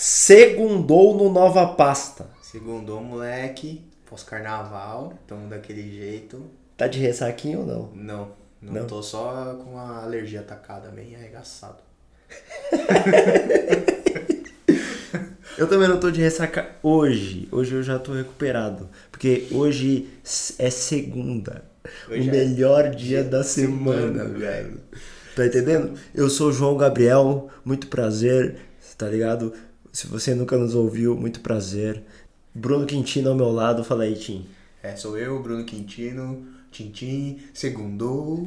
Segundou no Nova Pasta. Segundou, moleque. Pós-carnaval. Tamo daquele jeito. Tá de ressaquinho ou não? Não, não, Não? tô só com a alergia atacada, bem arregaçado. Eu também não tô de ressaca hoje. Hoje eu já tô recuperado. Porque hoje é segunda. Hoje o é melhor dia da semana, semana, velho. Tá entendendo? Eu sou o João Gabriel, muito prazer, tá ligado? Se você nunca nos ouviu, muito prazer. Bruno Quintino ao meu lado, fala aí, Tim. É, sou eu, Bruno Quintino, Tintim, segundou,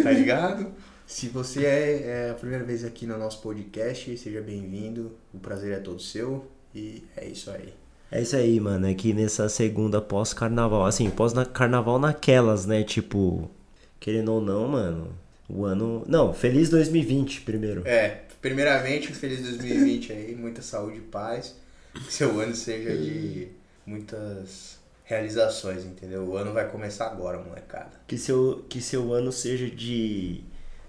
tá ligado? Se você é, é a primeira vez aqui no nosso podcast, seja bem-vindo. O prazer é todo seu e é isso aí. É isso aí, mano. É que nessa segunda pós-carnaval, assim, pós-carnaval naquelas, né? Tipo, querendo ou não, mano, o ano. Não, feliz 2020 primeiro. É, primeiramente, um feliz 2020 aí, muita saúde e paz. Que seu ano seja de muitas realizações, entendeu? O ano vai começar agora, molecada. Que seu, que seu ano seja de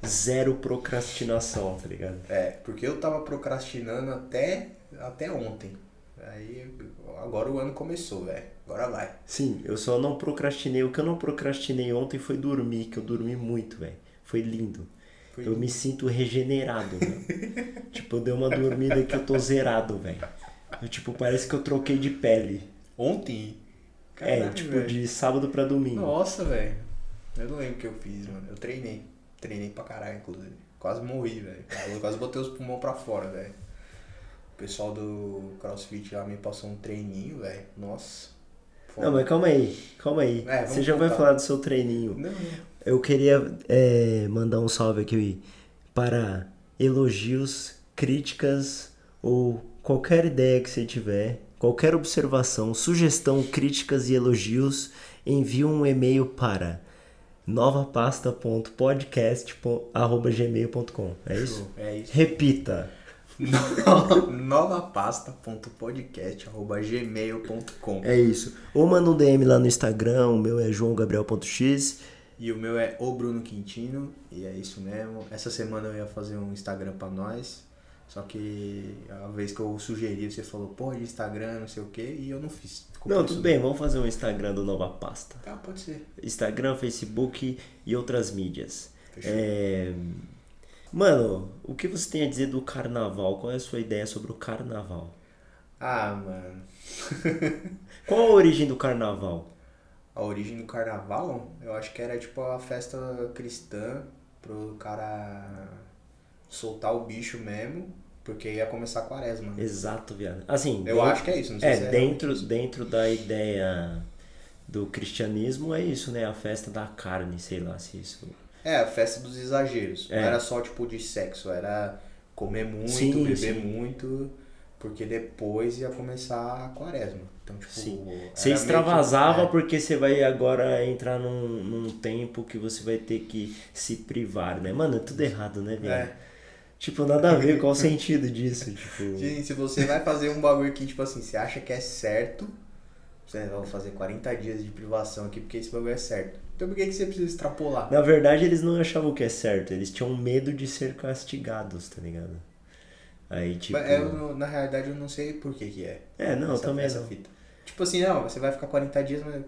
zero procrastinação, tá ligado? É, porque eu tava procrastinando até, até ontem. Aí agora o ano começou, velho. Agora vai. Sim, eu só não procrastinei. O que eu não procrastinei ontem foi dormir, que eu dormi muito, velho. Foi lindo. Foi Eu me sinto regenerado, velho. tipo, eu dei uma dormida que eu tô zerado, velho. Tipo, parece que eu troquei de pele. Ontem? é, Caralho, tipo, velho. de sábado pra domingo. Nossa, velho. Eu não lembro o que eu fiz, mano. Eu treinei. Treinei pra caralho, inclusive. Quase morri, velho. Eu Quase botei os pulmões pra fora, velho. O pessoal do CrossFit lá me passou um treininho, velho. Nossa. Foda. Não, mas calma aí, calma aí. É, Você já vai voltar. falar do seu treininho. Não, Eu queria é, mandar um salve aqui para elogios, críticas ou qualquer ideia que você tiver, qualquer observação, sugestão, críticas e elogios, envie um e-mail para novapasta.podcast.gmail.com. É isso? É isso. Repita. novapasta.podcast.gmail.com É isso. Ou manda um DM lá no Instagram, o meu é joãogabriel.x. E o meu é o Bruno Quintino. E é isso mesmo. Essa semana eu ia fazer um Instagram pra nós. Só que a vez que eu sugeri, você falou, pô, de Instagram, não sei o que, e eu não fiz. Não, tudo bem, vamos fazer um Instagram do Nova Pasta. Tá, pode ser. Instagram, Facebook e outras mídias. Fechou. É... Mano, o que você tem a dizer do carnaval? Qual é a sua ideia sobre o carnaval? Ah, mano. Qual a origem do carnaval? A origem do carnaval, eu acho que era tipo a festa cristã pro cara soltar o bicho mesmo, porque ia começar a quaresma. Exato, viado. Assim, Eu den- acho que é isso, não sei É, se é dentro, isso. dentro da ideia do cristianismo é isso, né? A festa da carne, sei lá se isso. É, a festa dos exageros. É. Não era só tipo de sexo, era comer muito, Sim, beber sim. muito, porque depois ia começar a quaresma. Então, tipo, Sim. Você meio extravasava é. porque você vai agora entrar num, num tempo que você vai ter que se privar, né? Mano, é tudo errado, né, viado? É. Tipo, nada a ver, qual o sentido disso? Tipo. Sim, se você vai fazer um bagulho que, tipo assim, você acha que é certo, você vai fazer 40 dias de privação aqui porque esse bagulho é certo. Então por que, que você precisa extrapolar? Na verdade, eles não achavam que é certo, eles tinham medo de ser castigados, tá ligado? Aí, tipo. Mas eu na realidade eu não sei por que que é. É, não, essa, também essa não. fita. Tipo assim, não, você vai ficar 40 dias, mas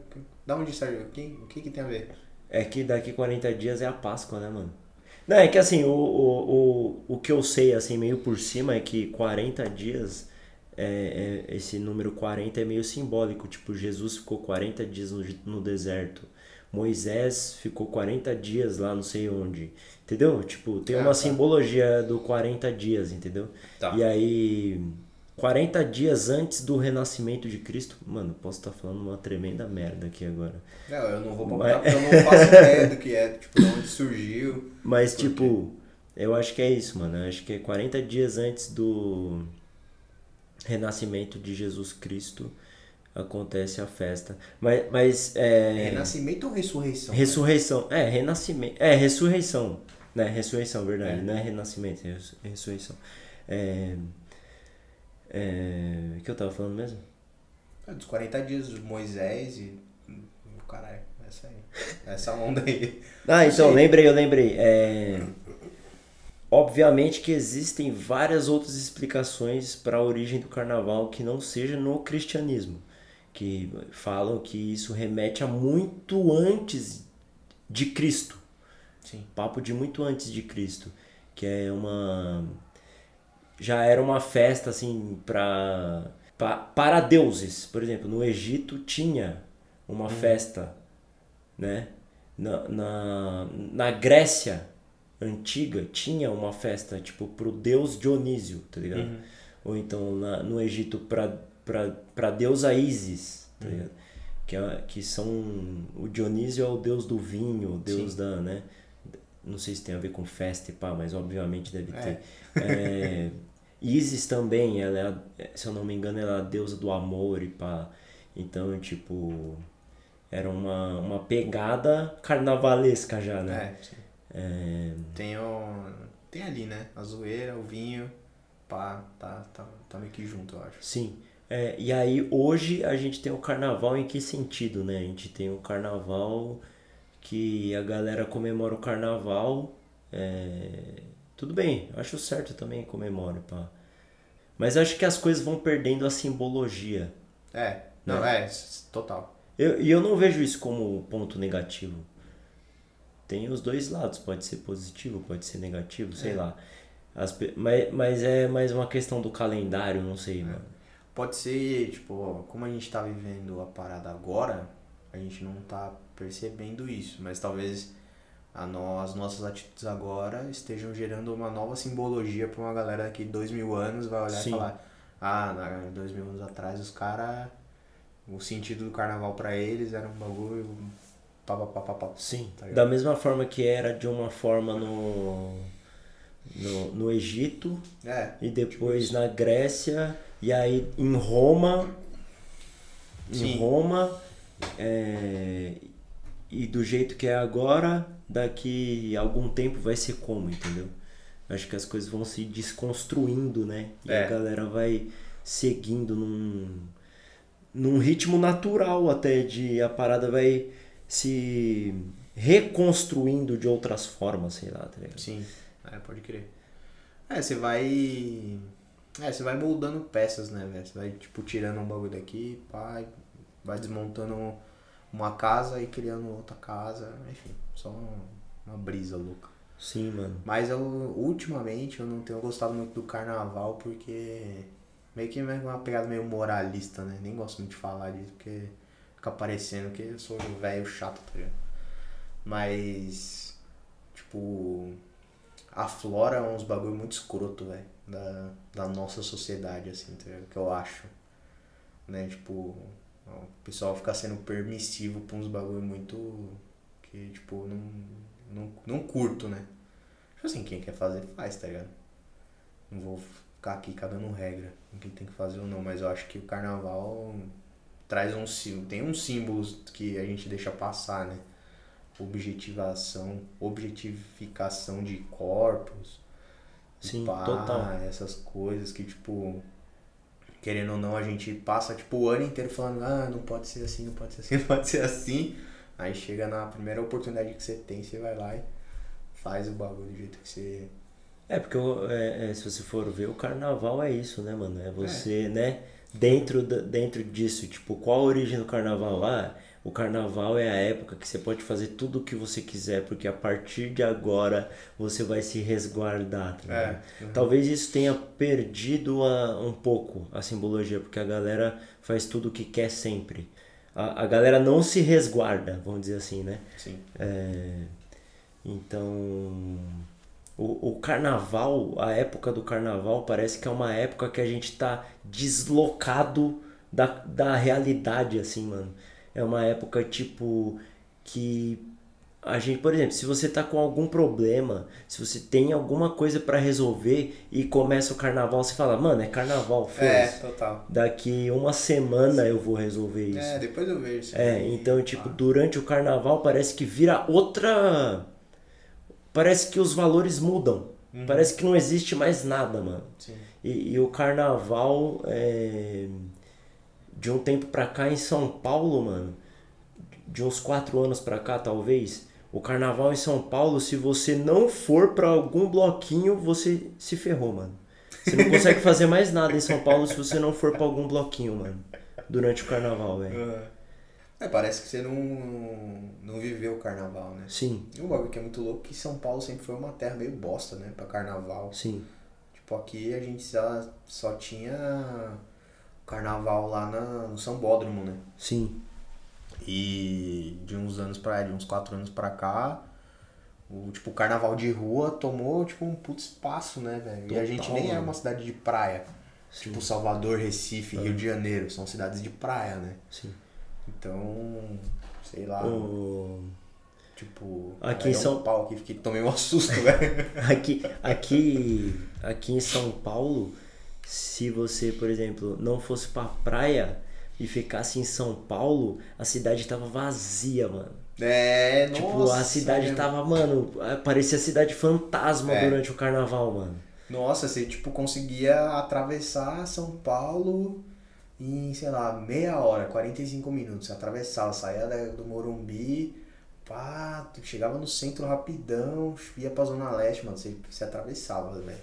da onde saiu? O que, o que que tem a ver? É que daqui 40 dias é a Páscoa, né, mano? Não, é que assim, o, o, o, o que eu sei, assim, meio por cima é que 40 dias, é, é- esse número 40 é meio simbólico. Tipo, Jesus ficou 40 dias no, no deserto. Moisés ficou 40 dias lá não sei onde. Entendeu? Tipo, tem Ah, uma tá. simbologia do 40 dias, entendeu? Tá. E aí, 40 dias antes do renascimento de Cristo. Mano, posso estar falando uma tremenda merda aqui agora. Não, eu não vou Mas- palpitar porque eu não faço ideia do que é, tipo, de onde surgiu. Mas, tipo, eu acho que é isso, mano. Eu acho que é 40 dias antes do renascimento de Jesus Cristo acontece a festa. Mas, mas é. Renascimento ou ressurreição? Ressurreição. É, renascimento. É, ressurreição. Né? Ressurreição, verdade. É. Não é renascimento, é res- ressurreição. É. É. O que eu tava falando mesmo? É, dos 40 dias de Moisés e. Caralho, essa aí. Essa onda aí. Ah, então, lembrei, eu lembrei. É... obviamente que existem várias outras explicações para a origem do carnaval que não seja no cristianismo, que falam que isso remete a muito antes de Cristo. Sim. Papo de muito antes de Cristo, que é uma já era uma festa assim para para deuses, por exemplo, no Egito tinha uma hum. festa, né? Na, na, na Grécia antiga tinha uma festa tipo pro deus Dionísio, tá ligado? Uhum. Ou então na, no Egito pra, pra deusa Isis, tá uhum. ligado? Que, é, que são. O Dionísio é o deus do vinho, o deus Sim. da. né? Não sei se tem a ver com festa e pá, mas obviamente deve é. ter. É, Isis também, ela é, se eu não me engano, ela é a deusa do amor e pá. Então, tipo. Era uma, uma pegada carnavalesca já, né? É, é... Tem, o, tem ali, né? A zoeira, o vinho, pá, tá, tá, tá meio que junto, eu acho. Sim. É, e aí hoje a gente tem o carnaval em que sentido, né? A gente tem o carnaval que a galera comemora o carnaval. É... Tudo bem, acho certo também comemora, pá. Mas acho que as coisas vão perdendo a simbologia. É, não, né? é, total. E eu, eu não vejo isso como ponto negativo tem os dois lados, pode ser positivo, pode ser negativo, sei é. lá. As, mas, mas é mais uma questão do calendário, não sei, é. mano. Pode ser, tipo, como a gente tá vivendo a parada agora, a gente não tá percebendo isso, mas talvez a no, as nossas atitudes agora estejam gerando uma nova simbologia para uma galera daqui dois mil anos vai olhar Sim. e falar ah, na, dois mil anos atrás os caras o sentido do carnaval para eles era um bagulho Pá, pá, pá, pá, Sim. Tá da mesma forma que era de uma forma no, no, no Egito é, e depois tipo na Grécia e aí em Roma. Sim. Em Roma. É, e do jeito que é agora, daqui a algum tempo vai ser como, entendeu? Acho que as coisas vão se desconstruindo, né? E é. a galera vai seguindo num, num ritmo natural até de a parada vai se reconstruindo de outras formas, sei lá, tá ligado? Sim, é, pode crer. É, você vai. É, você vai moldando peças, né, velho? Você vai, tipo, tirando um bagulho daqui, pá, vai desmontando uma casa e criando outra casa, enfim, só uma brisa louca. Sim, mano. Mas eu, ultimamente, eu não tenho gostado muito do carnaval porque meio que é uma pegada meio moralista, né? Nem gosto muito de falar disso, porque ficar parecendo que eu sou um velho chato, tá ligado? Mas, tipo, aflora uns bagulho muito escroto, velho, da, da nossa sociedade, assim, tá ligado? Que eu acho. Né, tipo, o pessoal fica sendo permissivo pra uns bagulho muito. que, tipo, não, não, não curto, né? Tipo assim, quem quer fazer, faz, tá ligado? Não vou ficar aqui cagando regra, quem tem que fazer ou não, mas eu acho que o carnaval traz um símbolo, tem uns símbolos que a gente deixa passar, né? Objetivação, objetificação de corpos. Sim, pá, total. Essas coisas que, tipo, querendo ou não, a gente passa, tipo, o ano inteiro falando, ah, não pode ser assim, não pode ser assim, não pode ser assim. Aí chega na primeira oportunidade que você tem, você vai lá e faz o bagulho do jeito que você... É, porque é, é, se você for ver, o carnaval é isso, né, mano? É você, é. né dentro, da, dentro disso, tipo, qual a origem do carnaval? Ah, o carnaval é a época que você pode fazer tudo o que você quiser, porque a partir de agora você vai se resguardar. Tá é, uhum. Talvez isso tenha perdido a, um pouco a simbologia, porque a galera faz tudo o que quer sempre. A, a galera não se resguarda, vamos dizer assim, né? Sim. É, então o, o carnaval, a época do carnaval, parece que é uma época que a gente tá deslocado da, da realidade, assim, mano. É uma época, tipo, que a gente, por exemplo, se você tá com algum problema, se você tem alguma coisa para resolver e começa o carnaval, você fala, mano, é carnaval, foda É, total. Daqui uma semana eu vou resolver isso. É, depois eu vejo. É, então, tipo, ah. durante o carnaval parece que vira outra parece que os valores mudam. Uhum. Parece que não existe mais nada, mano. E, e, o carnaval, é, de um tempo pra cá em São Paulo, mano, de uns quatro anos pra cá, talvez, o, carnaval em São Paulo, se você não for pra algum bloquinho, você se ferrou, mano. Você não consegue fazer mais nada em São Paulo se você não for pra algum bloquinho, mano. Durante o carnaval, velho. É, parece que você não, não viveu o carnaval, né? Sim, E um bagulho que é muito louco que São Paulo sempre foi uma terra meio bosta, né? Pra carnaval. sim. Tipo, aqui a gente só, só tinha carnaval lá na, no São Bódromo, né? Sim. E de uns anos pra de uns quatro anos pra cá, o tipo, o carnaval de rua tomou tipo um puto espaço, né, velho? E a gente nem é uma cidade de praia. Sim. Tipo Salvador, Recife, Rio de Janeiro, são cidades de praia, né? Sim. Então, sei lá, O... tipo, Aqui em é um São- pau aqui, fiquei, tomei um susto, velho. Aqui, aqui, aqui em São Paulo, se você, por exemplo, não fosse pra praia e ficasse em São Paulo, a cidade tava vazia, mano. É, Tipo, nossa, a cidade né? tava, mano, parecia cidade fantasma É. durante o carnaval, mano. Nossa, você tipo conseguia atravessar São Paulo em, sei lá, meia hora, 45 minutos. Você atravessava, saía do Morumbi, pá, chegava no centro rapidão, ia pra Zona Leste, mano, você, você atravessava, velho.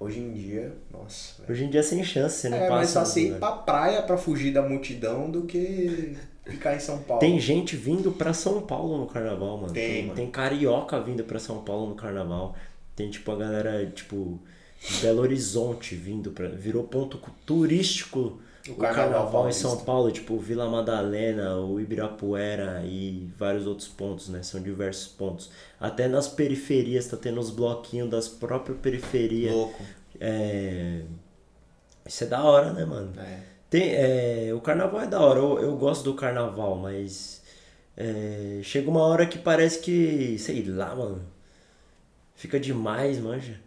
Hoje em dia, nossa, velho. Hoje em dia sem chance, você não É, passa. só você ir né? pra praia pra fugir da multidão do que ficar em São Paulo. Tem gente vindo pra São Paulo no carnaval, mano. Tem, tem, mano. tem carioca vindo pra São Paulo no carnaval. Tem tipo a galera, tipo, de Belo Horizonte vindo pra. Virou ponto turístico O o carnaval carnaval, em. São Paulo, tipo Vila Madalena, o Ibirapuera e vários outros pontos, né? São diversos pontos. Até nas periferias tá tendo os bloquinhos das próprias periferias. Louco. É... Isso é da hora, né, mano? É. Tem, é, o carnaval é da hora, eu, eu gosto do carnaval, mas é, chega uma hora que parece que, sei lá, mano, fica demais, manja.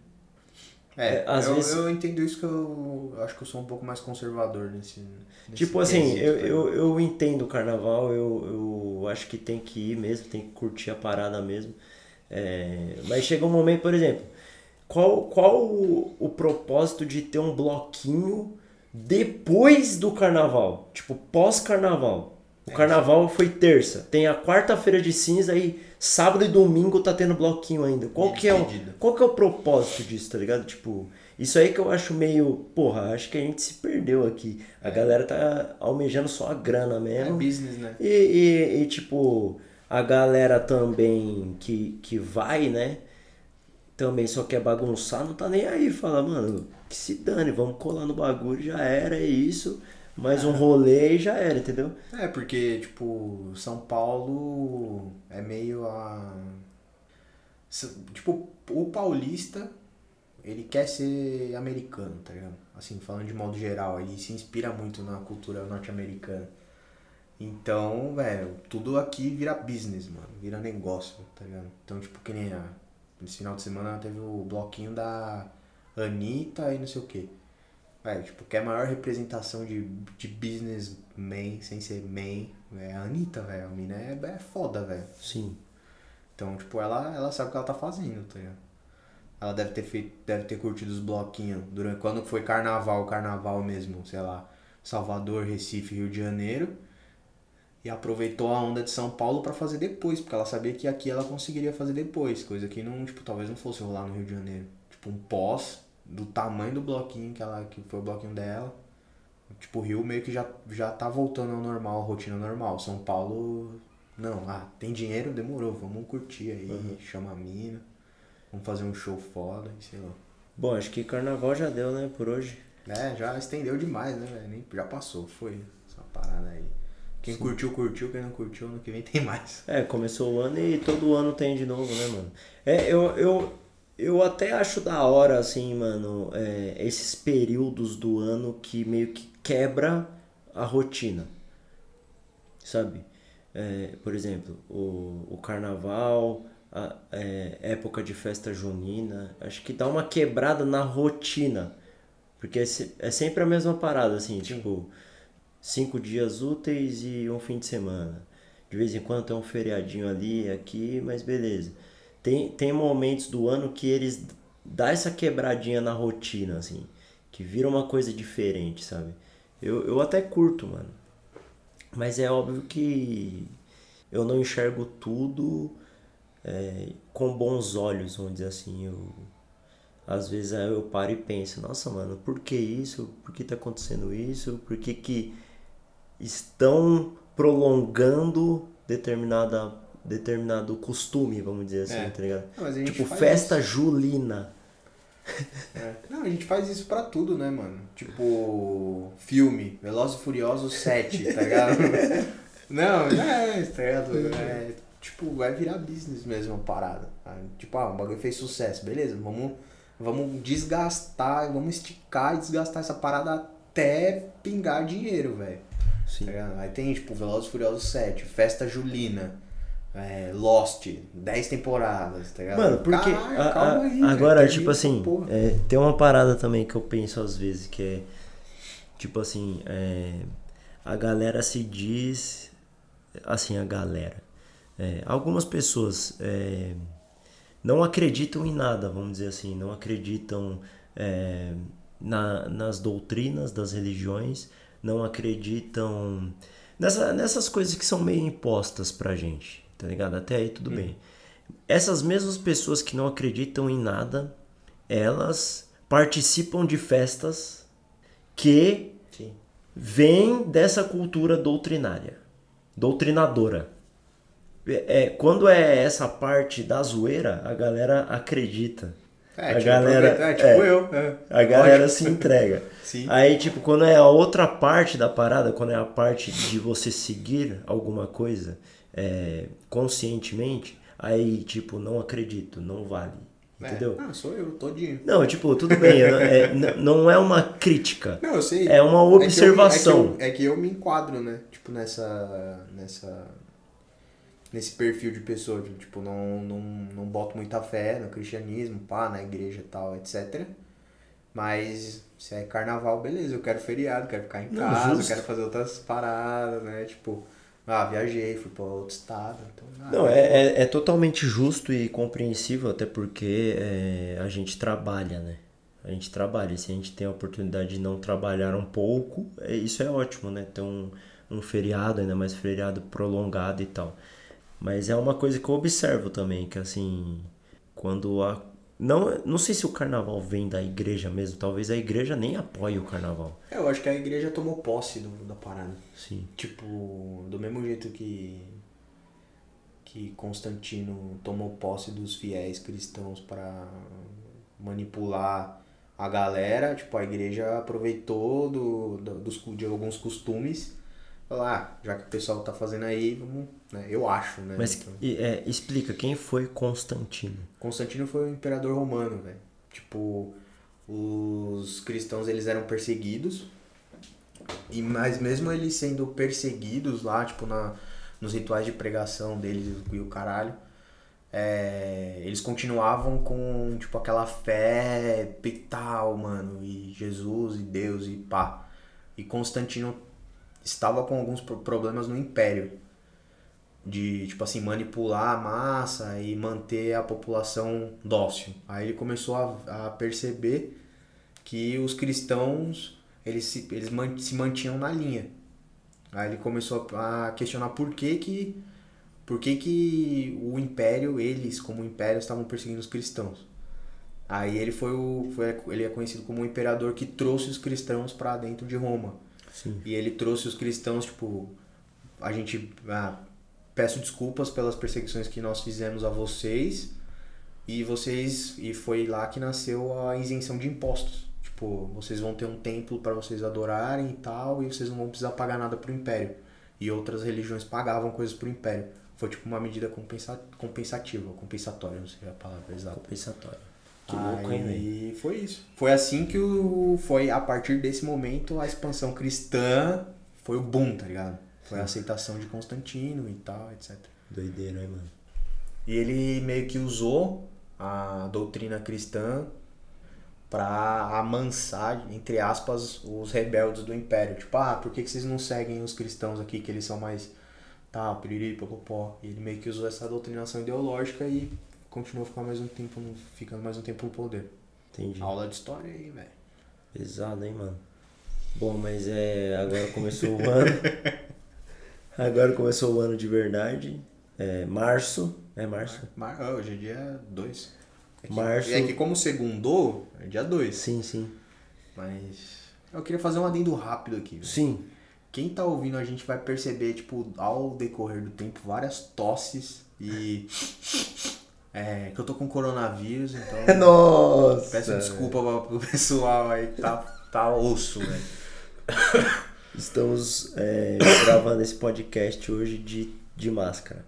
É, É, às eu, vezes- eu entendo isso que eu, eu acho que eu sou um pouco mais conservador nesse. nesse Tipo assim, quesito, eu, tá eu, eu entendo o carnaval, eu, eu acho que tem que ir mesmo, tem que curtir a parada mesmo. É, mas chega um momento, por exemplo, qual, qual o, o propósito de ter um bloquinho depois do carnaval? Tipo, pós-carnaval. O carnaval foi terça, tem a quarta-feira de cinza e sábado e domingo tá tendo bloquinho ainda. Qual que, é o, qual que é o propósito disso, tá ligado? Tipo, isso aí que eu acho meio. Porra, acho que a gente se perdeu aqui. A galera tá almejando só a grana É mesmo. business, né? E, e, e, tipo, a galera também que, que vai, né? Também só quer bagunçar, não tá nem aí. Fala, mano, que se dane, vamos colar no bagulho, já era, é isso. Mais um rolê e já era, entendeu? É, porque, tipo, São Paulo é meio a. Tipo, o paulista, ele quer ser americano, tá ligado? Assim, falando de modo geral, ele se inspira muito na cultura norte-americana. Então, velho, tudo aqui vira business, mano, vira negócio, tá ligado? Então, tipo, que nem a. Nesse final de semana teve o bloquinho da Anitta e não sei o quê. Velho, tipo, que é a maior representação de, de businessman, sem ser man, é a Anitta, velho. A mina é, é foda, velho. Sim. Então, tipo, ela, ela sabe o que ela tá fazendo, tá ligado? Ela deve ter feito, deve ter curtido os bloquinhos durante quando foi carnaval, carnaval mesmo, sei lá, Salvador, Recife, Rio de Janeiro. E aproveitou a onda de São Paulo pra fazer depois, porque ela sabia que aqui ela conseguiria fazer depois, coisa que não, tipo, talvez não fosse rolar no Rio de Janeiro. Tipo, um pós do tamanho do bloquinho que ela que foi o bloquinho dela. Tipo, o Rio meio que já, já tá voltando ao normal, a rotina normal. São Paulo, não, ah, tem dinheiro, demorou, vamos curtir aí, chama a mina, vamos fazer um show foda, sei lá. Bom, acho que carnaval já deu, né, por hoje. É, já estendeu demais, né, velho? Nem- Já passou, foi essa parada aí. Quem curtiu, curtiu, quem não curtiu, ano que vem tem mais. É, começou o ano e todo ano tem de novo, né, mano? É, eu, eu, eu até acho da hora, assim, mano, é, esses períodos do ano que meio que quebra a rotina, sabe? É, por exemplo, o, o carnaval, a é, época de festa junina, acho que dá uma quebrada na rotina, porque é, é sempre a mesma parada, assim, tipo, cinco dias úteis e um fim de semana. De vez em quando tem um feriadinho ali, aqui, mas beleza. Tem, tem momentos do ano que eles dão essa quebradinha na rotina, assim, que vira uma coisa diferente, sabe? Eu, eu até curto, mano. Mas é óbvio que eu não enxergo tudo é, com bons olhos, vamos dizer assim. Eu, às vezes eu paro e penso, nossa mano, por que isso? Por que tá acontecendo isso? Por que que estão prolongando determinada, determinado costume, vamos dizer assim, É. tá ligado? Não, mas a gente Tipo, festa julina. É. Não, a gente faz isso pra tudo, né, mano? Tipo, filme, Velozes e Furiosos 7, tá ligado? não, não é, tá ligado? É, tipo, vai virar business mesmo a parada. tá? Tipo, ah, o bagulho fez sucesso, beleza, vamos, vamos desgastar, vamos esticar e desgastar essa parada até pingar dinheiro, velho. Sim. Tá ligado? Aí tem, tipo, Velozes e Furiosos 7, Festa Julina, é, Lost, 10 temporadas, tá ligado? Mano, porque Caralho, a- a- calma aí, velho, agora, tipo assim, é, tem uma parada também que eu penso às vezes, que é, tipo assim, é, a galera se diz, assim, a galera, é, algumas pessoas é, não acreditam em nada, vamos dizer assim, não acreditam é, na, nas doutrinas das religiões, não acreditam nessa, nessas coisas que são meio impostas pra gente, tá ligado? Até aí tudo bem. Essas mesmas pessoas que não acreditam em nada, elas participam de festas que Sim. vêm dessa cultura doutrinária, doutrinadora. É, é, quando é essa parte da zoeira, a galera acredita. É, a tipo, galera, aproveita- é, tipo é, eu. é. a galera se entrega. Aí, tipo, quando é a outra parte da parada, quando é a parte de você seguir alguma coisa é, conscientemente, aí, tipo, não acredito, não vale. Entendeu? É. Ah, sou eu, todinho. Não, tipo, tudo bem, é, n- não é uma crítica. Não, eu sei. É uma É que eu- observação. É que, eu, é que eu me enquadro, né? Tipo, nessa. nessa nesse perfil de pessoa. Tipo, não, não, não boto muita fé no cristianismo, pá, na igreja e tal, etc. Mas se é carnaval, beleza, eu quero feriado, quero ficar em Não, casa, justo. quero fazer outras paradas, né? Tipo, ah, viajei, fui pra outro estado. Então, ah, Não, é, é, é totalmente justo e compreensível, até porque é, a gente trabalha, né? A gente trabalha. Se a gente tem a oportunidade de não trabalhar um pouco, é, isso é ótimo, né? Ter um, um feriado, ainda mais feriado prolongado e tal. Mas é uma coisa que eu observo também, que assim, quando a. Não, não sei se o carnaval vem da igreja mesmo, talvez a igreja nem apoie o carnaval. É, eu acho que a igreja tomou posse do, da parada. Sim. Tipo, do mesmo jeito que que Constantino tomou posse dos fiéis cristãos para manipular a galera, tipo, a igreja aproveitou do, do- dos, de alguns costumes. Falou, ah, já que o pessoal tá fazendo aí, vamos, né? Eu acho, né? Mas Então, e, é, explica, quem foi Constantino? Constantino foi um imperador romano, velho. Tipo, os cristãos eles eram perseguidos. E mas mesmo eles sendo perseguidos lá, tipo, na, nos rituais de pregação deles e o caralho, é, eles continuavam com, tipo, aquela fé pital, mano, e Jesus e Deus e pá. E Constantino estava com alguns pro- problemas no império de tipo assim manipular a massa e manter a população dócil. Aí ele começou a, a perceber que os cristãos eles se, eles man- se mantinham na linha. Aí ele começou a questionar por que que por que que o império eles como império estavam perseguindo os cristãos. Aí ele foi o foi, ele é conhecido como o imperador que trouxe os cristãos para dentro de Roma. Sim. E ele trouxe os cristãos, tipo, a gente ah, peço desculpas pelas perseguições que nós fizemos a vocês e vocês e foi lá que nasceu a isenção de impostos. Tipo, vocês vão ter um templo para vocês adorarem e tal, e vocês não vão precisar pagar nada pro império. E outras religiões pagavam coisas pro império. Foi tipo uma medida compensa, compensativa, compensatória, não sei a palavra exata. Compensatório. Que louco, hein, velho? Foi isso. Foi assim que o. Foi a partir desse momento a expansão cristã foi o boom, tá ligado? Foi a aceitação de Constantino e tal, etc. Doideira, hein, mano? E ele meio que usou a doutrina cristã pra amansar, entre aspas, os rebeldes do império. Tipo, ah, por que, que vocês não seguem os cristãos aqui, que eles são mais tal, piriri, popopó. E ele meio que usou essa doutrinação ideológica e continuou ficando mais um tempo, no- ficando mais um tempo no poder. Entendi. Aula de história aí, velho. Pesado, hein, mano? Bom, mas é. Agora começou o ano. Agora começou o ano de verdade. É março, É março? Mar... Mar... Hoje é dia 2. É que, Março. É que como segundou, é dia 2. Sim, sim. Mas eu queria fazer um adendo rápido aqui. velho. Sim. Quem tá ouvindo a gente vai perceber, tipo, ao decorrer do tempo, várias tosses e. É, que eu tô com coronavírus, então. Nossa! Peço desculpa pro pessoal aí que tá, tá osso, velho. Estamos é, gravando esse podcast hoje de, de máscara.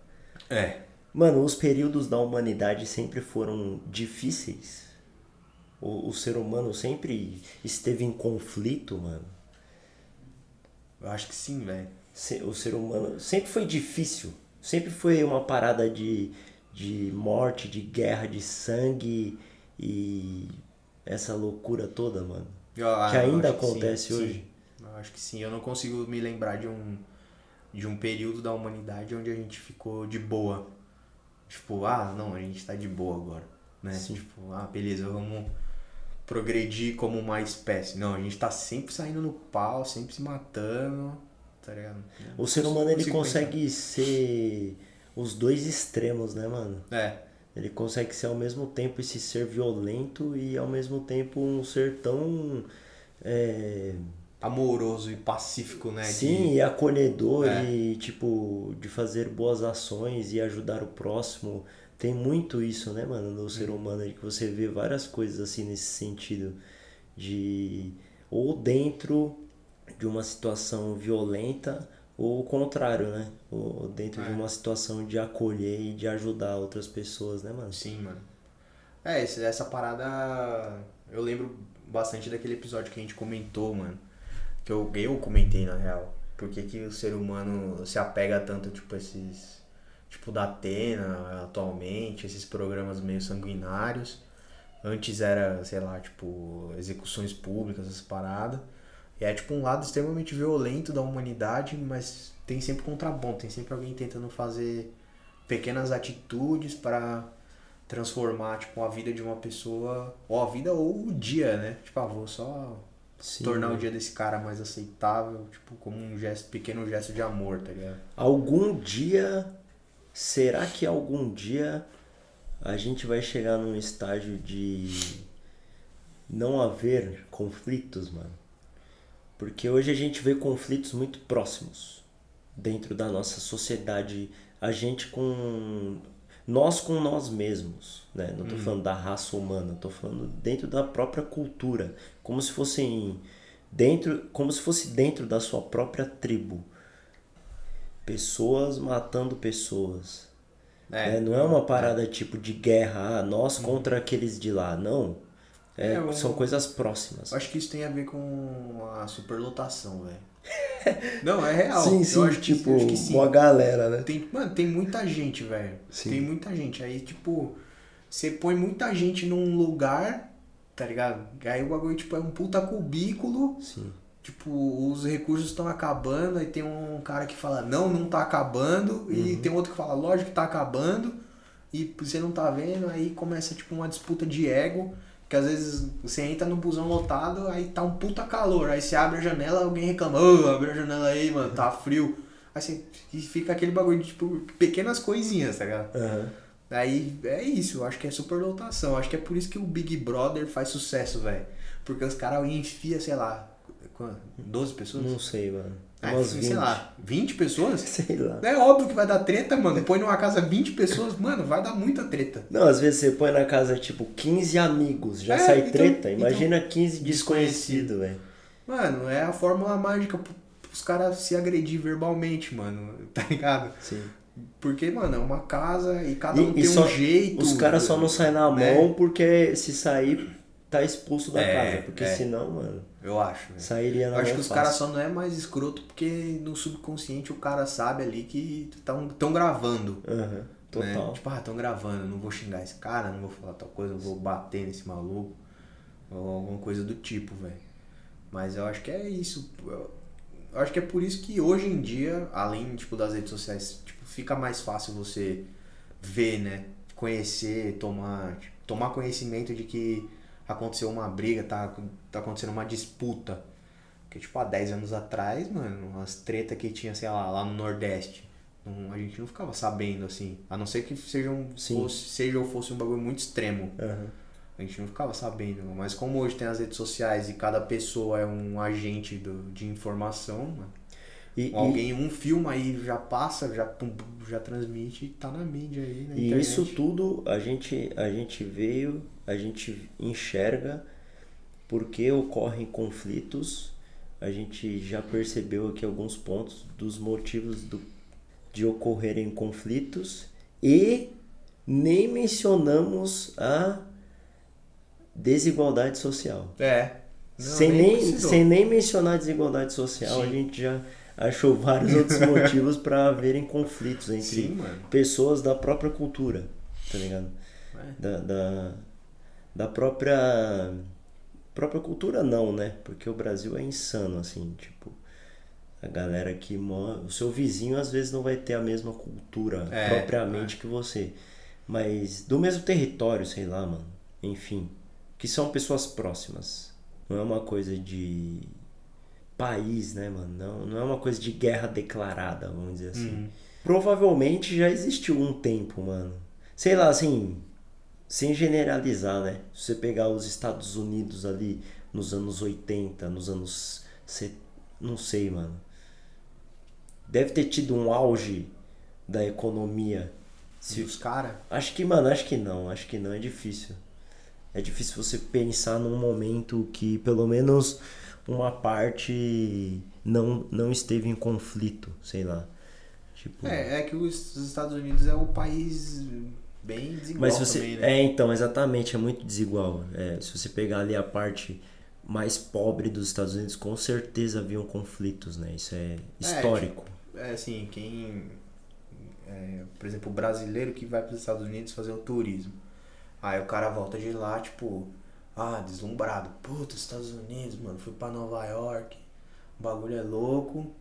É. Mano, os períodos da humanidade sempre foram difíceis. O, o ser humano sempre esteve em conflito, mano. Eu acho que sim, velho. O ser humano sempre foi difícil. Sempre foi uma parada de, de morte, de guerra, de sangue e essa loucura toda, mano. Eu- ah, Que ainda acho que acontece sim, hoje. sim. Eu acho que sim. Eu não consigo me lembrar de um, de um período da humanidade onde a gente ficou de boa. Tipo, ah, não, a gente tá de boa agora. Né? Sim. Tipo, ah, beleza, vamos progredir como uma espécie. Não, a gente tá sempre saindo no pau, sempre se matando. Tá ligado? O ser humano ele consegue ser os dois extremos, né, mano? É. Ele consegue ser ao mesmo tempo esse ser violento e ao mesmo tempo um ser tão. é, Amoroso e pacífico, né? de- sim, e acolhedor É. e tipo, de fazer boas ações e ajudar o próximo. Tem muito isso, né, mano, no ser humano, de que você vê várias coisas assim nesse sentido. De. Ou dentro de uma situação violenta, o contrário, né? Ou dentro de É. uma situação de acolher e de ajudar outras pessoas, né, mano? Sim, mano. É, essa parada. Eu lembro bastante daquele episódio que a gente comentou, mano. Que eu, eu comentei na real. Por que, que o ser humano se apega tanto, tipo, esses. Tipo, da Atena atualmente, esses programas meio sanguinários. Antes era, sei lá, tipo, execuções públicas, essas paradas. E é tipo um lado extremamente violento da humanidade, mas tem sempre contraponto, tem sempre alguém tentando fazer pequenas atitudes para transformar tipo a vida de uma pessoa, ou a vida ou o dia, né? Tipo, ah, vou só Sim. tornar o dia desse cara mais aceitável, tipo, como um gesto, pequeno gesto de amor, tá ligado? Algum dia, será que algum dia a gente vai chegar num estágio de não haver conflitos, mano? Porque hoje a gente vê conflitos muito próximos dentro da nossa sociedade, a gente com nós com nós mesmos, né? Não tô falando da raça humana, tô falando dentro da própria cultura, como se fossem dentro, como se fosse dentro da sua própria tribo pessoas matando pessoas. né? não é uma parada tipo de guerra, ah, nós contra aqueles de lá, não. É, É, eu- São coisas próximas. Acho que isso tem a ver com a superlotação, velho. Não, é real. sim, sim, acho que- tipo, eu acho que sim. uma galera, né? Tem, mano, tem muita gente, velho. Tem muita gente. Aí, tipo, você põe muita gente num lugar, tá ligado? Aí o bagulho, tipo, é um puta cubículo. Sim. Tipo, os recursos estão acabando. Aí tem um cara que fala, não, não tá acabando. E tem outro que fala, lógico que tá acabando. E você não tá vendo. Aí começa, tipo, uma disputa de ego. Que às vezes você entra no busão lotado, aí tá um puta calor. Aí você abre a janela, alguém reclama, ô, abre a janela aí, mano, tá frio. Aí você e fica aquele bagulho de, tipo, pequenas coisinhas, tá ligado? Aham. Aí é isso, eu acho que é superlotação. Acho que é por isso que o Big Brother faz sucesso, velho. Porque os caras enfiam, sei lá, quanto? 12 pessoas? Não sei, mano. Umas sei 20. lá, 20 pessoas? Sei lá. É óbvio que vai dar treta, mano. Põe numa casa 20 pessoas, mano, vai dar muita treta. Não, às vezes você põe na casa, tipo, 15 amigos, já É, sai então- treta. então- Imagina 15 desconhecidos, velho. Mano, é a fórmula mágica pros caras se agredir verbalmente, mano. Tá ligado? Sim. Porque, mano, é uma casa e cada um E, tem e só, um jeito. os caras só não saem na né? mão porque se sair, tá expulso da É, casa. Porque é. senão, mano, Eu acho. sairia na Eu acho que os caras só não é mais escroto porque no subconsciente o cara sabe ali que estão gravando. Né? total. Tipo, ah, estão gravando, não vou xingar esse cara, não vou falar tal coisa, não vou bater nesse maluco. Ou alguma coisa do tipo, velho. Mas eu acho que é isso. Eu eu acho que é por isso que hoje em dia, além tipo, das redes sociais, tipo, fica mais fácil você ver, né? Conhecer, tomar, tipo, tomar conhecimento de que aconteceu uma briga, tá, tá acontecendo uma disputa. Porque, tipo, há 10 anos atrás, mano, as tretas que tinha, sei lá, lá no Nordeste. Não- a gente não ficava sabendo, assim. A não ser que seja, um, fosse, seja ou fosse um bagulho muito extremo. Aham. A gente não ficava sabendo. Mas como hoje tem as redes sociais e cada pessoa é um agente do, de informação, mano, E, e- alguém um filma aí já passa, já, pum, já transmite e tá na mídia aí, na E internet. isso tudo a gente, a gente veio, a gente enxerga porque ocorrem conflitos. A gente já percebeu aqui alguns pontos dos motivos do, de ocorrerem conflitos e nem mencionamos a desigualdade social. É. Não, sem, nem, precisou. sem nem mencionar a desigualdade social, a Sim. gente já achou vários outros motivos para haverem conflitos entre Sim, pessoas da própria cultura, tá ligado? É. Da, da, da própria. própria cultura não, né? Porque o Brasil é insano, assim, tipo. A galera que mora. O seu vizinho às vezes não vai ter a mesma cultura É, propriamente que você. Mas do mesmo território, sei lá, mano. Enfim. Que são pessoas próximas. Não é uma coisa de país, né, mano? Não, não é uma coisa de guerra declarada, vamos dizer assim. Uhum. Provavelmente já existiu um tempo, mano. Sei lá, assim, sem generalizar, né? Se você pegar os Estados Unidos ali nos anos 80, nos anos. Não sei, mano. Deve ter tido um auge da economia. Se os caras. Acho que, mano, acho que não. Acho que não, é difícil. É difícil você pensar num momento que pelo menos uma parte não, não esteve em conflito, sei lá. Tipo, É, é que os os Estados Unidos é o país bem desigual Mas você. também, né? É, então, exatamente, é muito desigual. É, se você pegar ali a parte mais pobre dos Estados Unidos, com certeza haviam conflitos, né? Isso é histórico. É assim, quem. é, por exemplo, o brasileiro que vai para os Estados Unidos fazer o turismo. Aí o cara volta de lá, tipo, ah, deslumbrado. Puta, Estados Unidos, mano, fui pra Nova York. O bagulho é louco.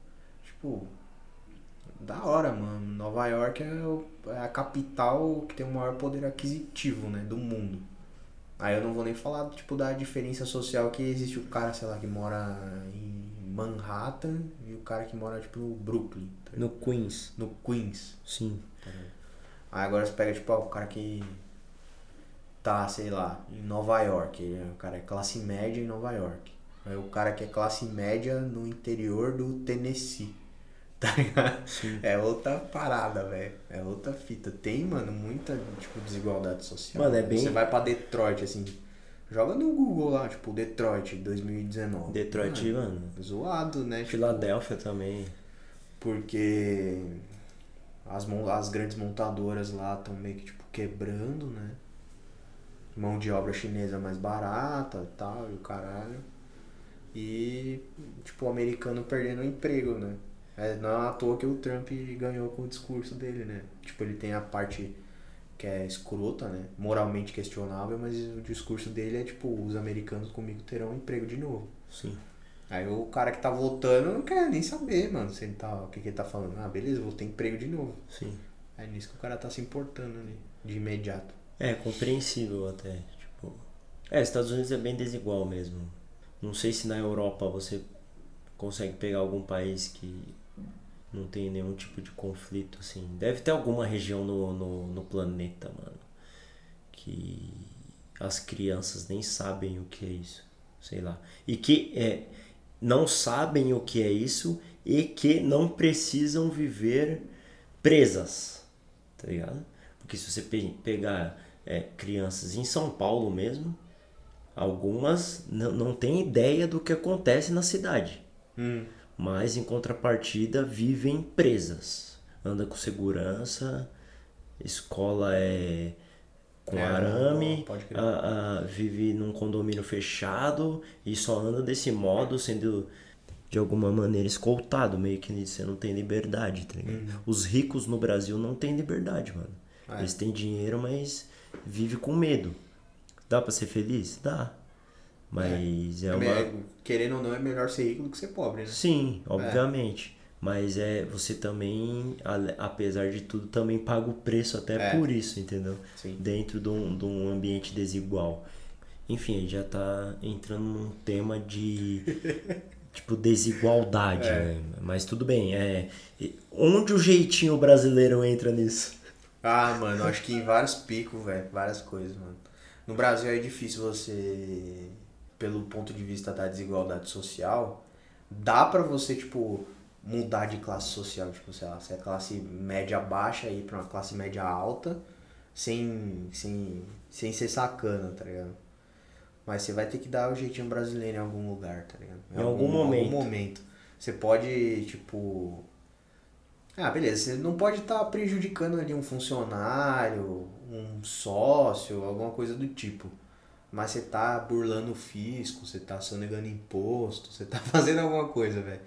Tipo, da hora, mano. Nova York é, o- é a capital que tem o maior poder aquisitivo, né, do mundo. Aí eu não vou nem falar, tipo, da diferença social que existe o cara, sei lá, que mora em Manhattan e o cara que mora, tipo, no Brooklyn, tá? No Queens, no Queens. sim. Aí agora você pega, tipo, ó, o cara que tá, sei lá, em Nova York. ele é- O cara é classe média em Nova York. Aí o cara que é classe média no interior do Tennessee. Tá ligado? É outra parada, velho. É outra fita. Tem, mano, muita, tipo, desigualdade social. Mano, é bem- Você vai pra Detroit, assim. Joga no Google lá, tipo, Detroit 2019. Detroit, Mano, mano. zoado, né? Tipo, Filadélfia também. porque as, as grandes montadoras lá estão meio que tipo quebrando, né? Mão de obra chinesa mais barata e tal, e o caralho. E tipo o americano perdendo o emprego, né? É, não é à toa que o Trump ganhou com o discurso dele, né? Tipo, ele tem a parte que é escrota, né? Moralmente questionável, mas o discurso dele é tipo, os americanos comigo terão emprego de novo. Sim. Aí o cara que tá votando não quer nem saber, mano, se ele tá, o que, que ele tá falando. Ah, beleza, vou ter emprego de novo. Sim. É nisso que o cara tá se importando ali, de imediato. É, compreensível até. Tipo. É, Estados Unidos é bem desigual mesmo. Não sei se na Europa você consegue pegar algum país que não tem nenhum tipo de conflito, assim. Deve ter alguma região no, no, no planeta, mano, que as crianças nem sabem o que é isso. Sei lá. E que é, não sabem o que é isso e que não precisam viver presas, tá ligado? Porque se você pe- pegar é, crianças em São Paulo mesmo, algumas não, têm ideia do que acontece na cidade. Mas em contrapartida vivem presas. Anda com segurança, escola é com É, arame, a- a- vive num condomínio fechado e só anda desse modo, sendo de alguma maneira escoltado, meio que você não tem liberdade, tá ligado? Os ricos no Brasil não têm liberdade, mano. É. Eles têm dinheiro, mas vive com medo. Dá pra ser feliz? Dá. Mas é, É uma. me- Querendo ou não, é melhor ser rico do que ser pobre, né? Sim, obviamente. Mas é você também, apesar de tudo, também paga o preço até É. por isso, entendeu? Sim. Dentro de um, de um ambiente desigual. Enfim, a gente já tá entrando num tema de tipo, desigualdade, né? Mas tudo bem, é. Onde o jeitinho brasileiro entra nisso? Ah, mano, acho que em vários picos, velho. Várias coisas, mano. No Brasil é difícil você, pelo ponto de vista da desigualdade social, dá pra você, tipo, mudar de classe social. Tipo, sei lá, você é classe média baixa aí pra uma classe média alta, sem, sem, sem ser sacana, tá ligado? Mas você vai ter que dar o jeitinho brasileiro em algum lugar, tá ligado? Em algum momento. momento. Você pode, tipo. Ah, beleza. Você não pode estar prejudicando ali um funcionário, um sócio, alguma coisa do tipo. Mas você tá burlando o fisco, você tá sonegando imposto, você tá fazendo alguma coisa, velho.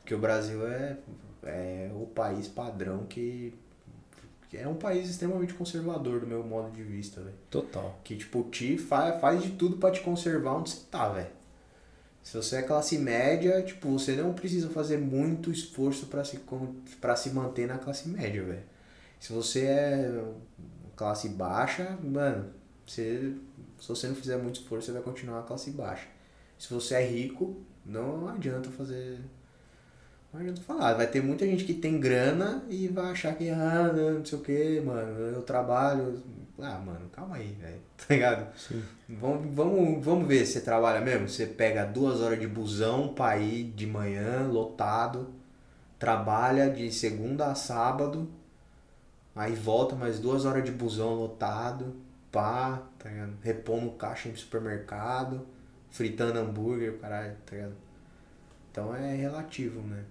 Porque o Brasil é, é o país padrão que, que é um país extremamente conservador do meu modo de vista, velho. Total. Que, tipo, te faz, faz de tudo pra te conservar onde você tá, velho. Se você é classe média, tipo, você não precisa fazer muito esforço pra se, pra se manter na classe média, velho. Se você é classe baixa, mano, você, se você não fizer muito esforço, você vai continuar na classe baixa. Se você é rico, não adianta fazer. Não adianta falar. Vai ter muita gente que tem grana e vai achar que, ah, não sei o que, mano, eu trabalho. Ah, mano, calma aí, velho. Tá ligado? Sim. Vamos, vamos, vamos ver se você trabalha mesmo. Você pega duas horas de busão pra ir de manhã, lotado, trabalha de segunda a sábado, aí volta mais duas horas de busão lotado, pá, tá ligado? Repondo caixa em supermercado, fritando hambúrguer, caralho, tá ligado? Então é relativo, né?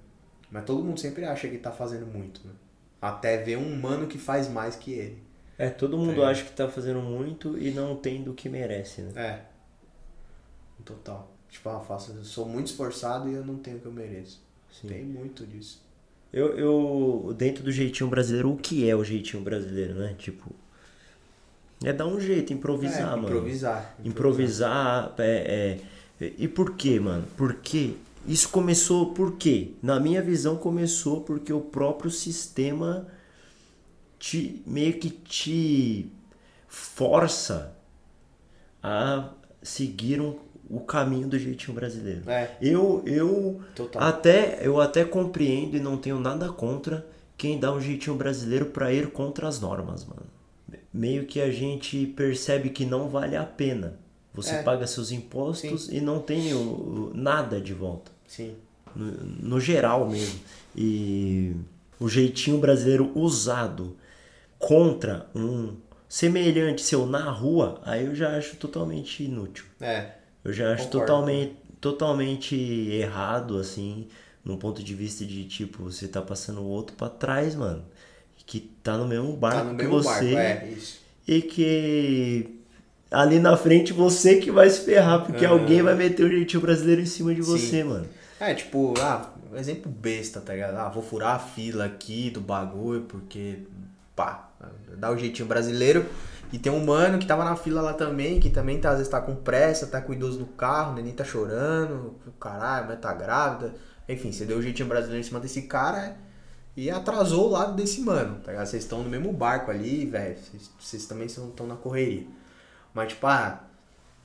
Mas todo mundo sempre acha que tá fazendo muito, né? Até ver um mano que faz mais que ele. É, todo mundo É. acha que tá fazendo muito e não tem do que merece, né? É. Total. Tipo, ah, faço, eu sou muito esforçado e eu não tenho o que eu mereço. Sim. Tem muito disso. Eu, eu, dentro do jeitinho brasileiro, o que é o jeitinho brasileiro, né? Tipo, é dar um jeito, improvisar, É, mano. Improvisar. Improvisar, é, é, E por quê, mano? Porque isso começou por quê? Na minha visão, começou porque o próprio sistema te, meio que te força a seguir um, o caminho do jeitinho brasileiro. É, Eu, eu total. até eu até compreendo e não tenho nada contra quem dá um jeitinho brasileiro pra ir contra as normas, mano. Meio que a gente percebe que não vale a pena. Você É. paga seus impostos e não tem o- nada de volta. Sim. No, no geral mesmo. E o jeitinho brasileiro usado contra um semelhante seu na rua, aí eu já acho totalmente inútil. É. Eu já acho Concordo. totalmente, totalmente errado, assim, num ponto de vista de, tipo, você tá passando o outro pra trás, mano. Que tá no mesmo barco Tá no que mesmo você. barco, é, isso. E que ali na frente você que vai se ferrar, porque Aham. alguém vai meter o jeitinho brasileiro em cima de Sim. você, mano. É, tipo, ah, exemplo besta, tá ligado? Ah, vou furar a fila aqui do bagulho porque, pá, dá o jeitinho brasileiro. E tem um mano que tava na fila lá também, que também tá, às vezes tá com pressa, tá com idoso no carro, o neném tá chorando, caralho, mãe tá grávida. Enfim, você deu o jeitinho brasileiro em cima desse cara e atrasou o lado desse mano, tá ligado? Vocês estão no mesmo barco ali, velho, vocês- vocês também estão na correria. Mas, tipo, ah,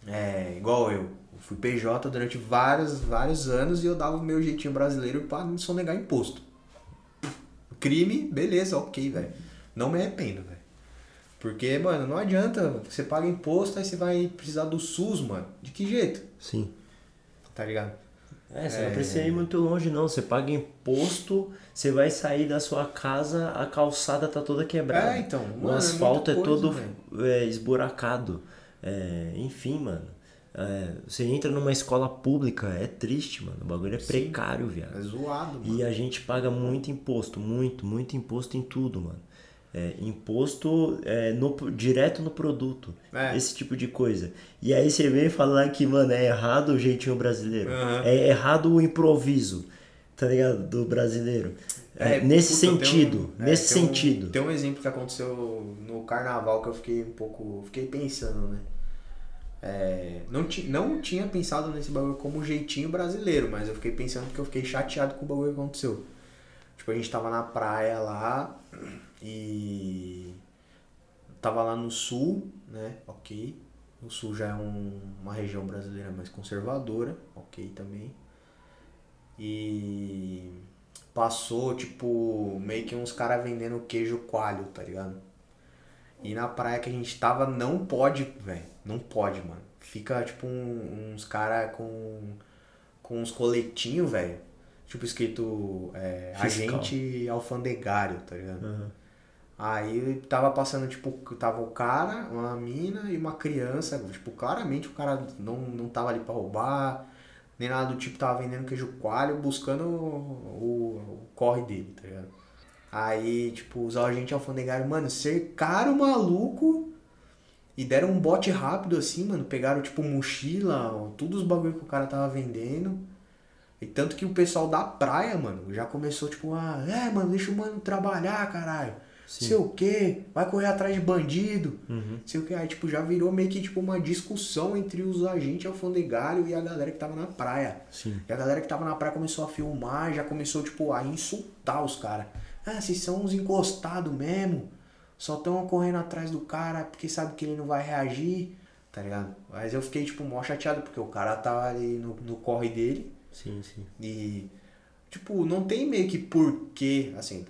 é, igual eu. Eu fui PJ durante vários, vários anos e eu dava o meu jeitinho brasileiro pra não sonegar imposto. Crime, beleza, ok, velho. Não me arrependo, velho. Porque, mano, não adianta. Você paga imposto, aí você vai precisar do SUS, mano. De que jeito? Sim. Tá ligado? É, você É. não precisa ir muito longe, não. Você paga imposto, você vai sair da sua casa, a calçada tá toda quebrada. É, então, o mano, é asfalto é, coisa, todo é, esburacado. É, enfim, mano. É, você entra numa escola pública, é triste, mano. O bagulho é precário, viado. É zoado, mano. E a gente paga muito imposto, muito, muito imposto em tudo, mano. É, imposto é, no, direto no produto. É. Esse tipo de coisa. E aí você vem falar que, mano, é errado o jeitinho brasileiro. Aham. É errado o improviso, tá ligado? Do brasileiro. É, nesse puta, sentido, um- é, nesse tem um- sentido. tem um exemplo que aconteceu no carnaval que eu fiquei um pouco. Fiquei pensando, né? É, não, ti, não tinha pensado nesse bagulho como jeitinho brasileiro, mas eu fiquei pensando porque eu fiquei chateado com o bagulho que aconteceu. Tipo, a gente tava na praia lá e. Tava lá no sul, né? Ok. O sul já é um- uma região brasileira mais conservadora, ok também. E passou, tipo, meio que uns caras vendendo queijo coalho, tá ligado? E na praia que a gente tava, não pode, velho. Não pode, mano. Fica, tipo, um- uns caras com, com uns coletinhos, velho. Tipo, escrito é, agente alfandegário, tá ligado? Aham. Aí tava passando, tipo, tava o cara, uma mina e uma criança. Tipo, claramente o cara não, não tava ali pra roubar, nem nada do tipo, tava vendendo queijo coalho, buscando o, o corre dele, tá ligado? Aí, tipo, os agentes alfandegários, mano, cercaram o maluco e deram um bote rápido assim, mano. Pegaram, tipo, mochila, tudo os bagulho que o cara tava vendendo. E tanto que o pessoal da praia, mano, já começou, tipo, ah, é, mano, deixa o mano trabalhar, caralho. Sim. Sei o quê, vai correr atrás de bandido. Uhum. Sei o que, aí tipo, já virou meio que tipo uma discussão entre os agentes alfandegários e a galera que tava na praia. Sim. E a galera que tava na praia começou a filmar, já começou, tipo, a insultar os caras. Ah, vocês são uns encostados mesmo. Só tão correndo atrás do cara porque sabe que ele não vai reagir, tá ligado? Mas eu fiquei, tipo, mó chateado porque o cara tava ali no, no corre dele Sim, sim. e, tipo, não tem meio que porquê, assim,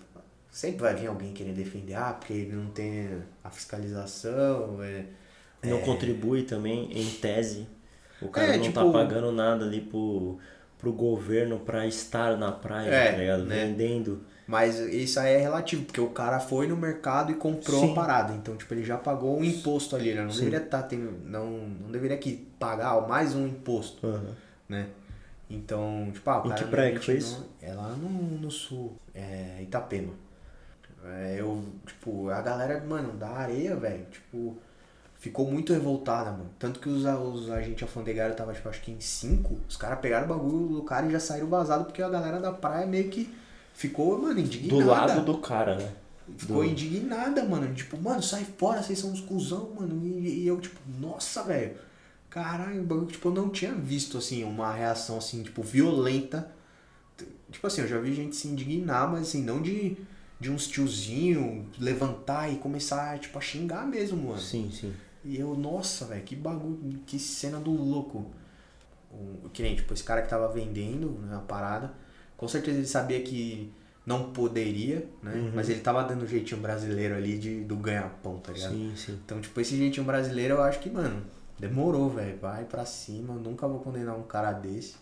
sempre vai vir alguém querer defender, ah, porque ele não tem a fiscalização, é, Não contribui também, em tese. O cara É, não tipo- tá pagando nada ali pro, pro governo pra estar na praia, É, tá ligado? né? Vendendo. Mas isso aí é relativo, porque o cara foi no mercado e comprou Sim. a parada. Então, tipo, ele já pagou um imposto ali, ele não Sim. deveria estar tendo. Não, não deveria que pagar mais um imposto, Aham. né? Então, tipo, ah, o Em cara que praia que foi isso? É lá no, no sul, é Itapema. É, eu, tipo, a galera, mano, da areia, velho, tipo, ficou muito revoltada, mano. Tanto que os, os agentes alfandegários tava, tipo, acho que em cinco, os caras pegaram o bagulho do cara e já saíram vazados, porque a galera da praia meio que ficou, mano, indignada. Do lado do cara, né? Ficou do- indignada, mano. Tipo, mano, sai fora, vocês são uns cuzão, mano. E, e eu, tipo, nossa, velho. Caralho, o bagulho, tipo, eu não tinha visto, assim, uma reação, assim, tipo, violenta. Tipo assim, eu já vi gente se indignar, mas assim, não de, de uns tiozinho levantar e começar, tipo, a xingar mesmo, mano. Sim, sim. E eu, nossa, velho, que bagulho, que cena do louco. O, que nem, tipo, esse cara que tava vendendo né, a parada, com certeza ele sabia que não poderia, né? Uhum. Mas ele tava dando o jeitinho brasileiro ali de, do ganha-pão, tá ligado? Sim, sim. Então, tipo, esse jeitinho brasileiro eu acho que, mano, demorou, velho. Vai pra cima, eu nunca vou condenar um cara desse.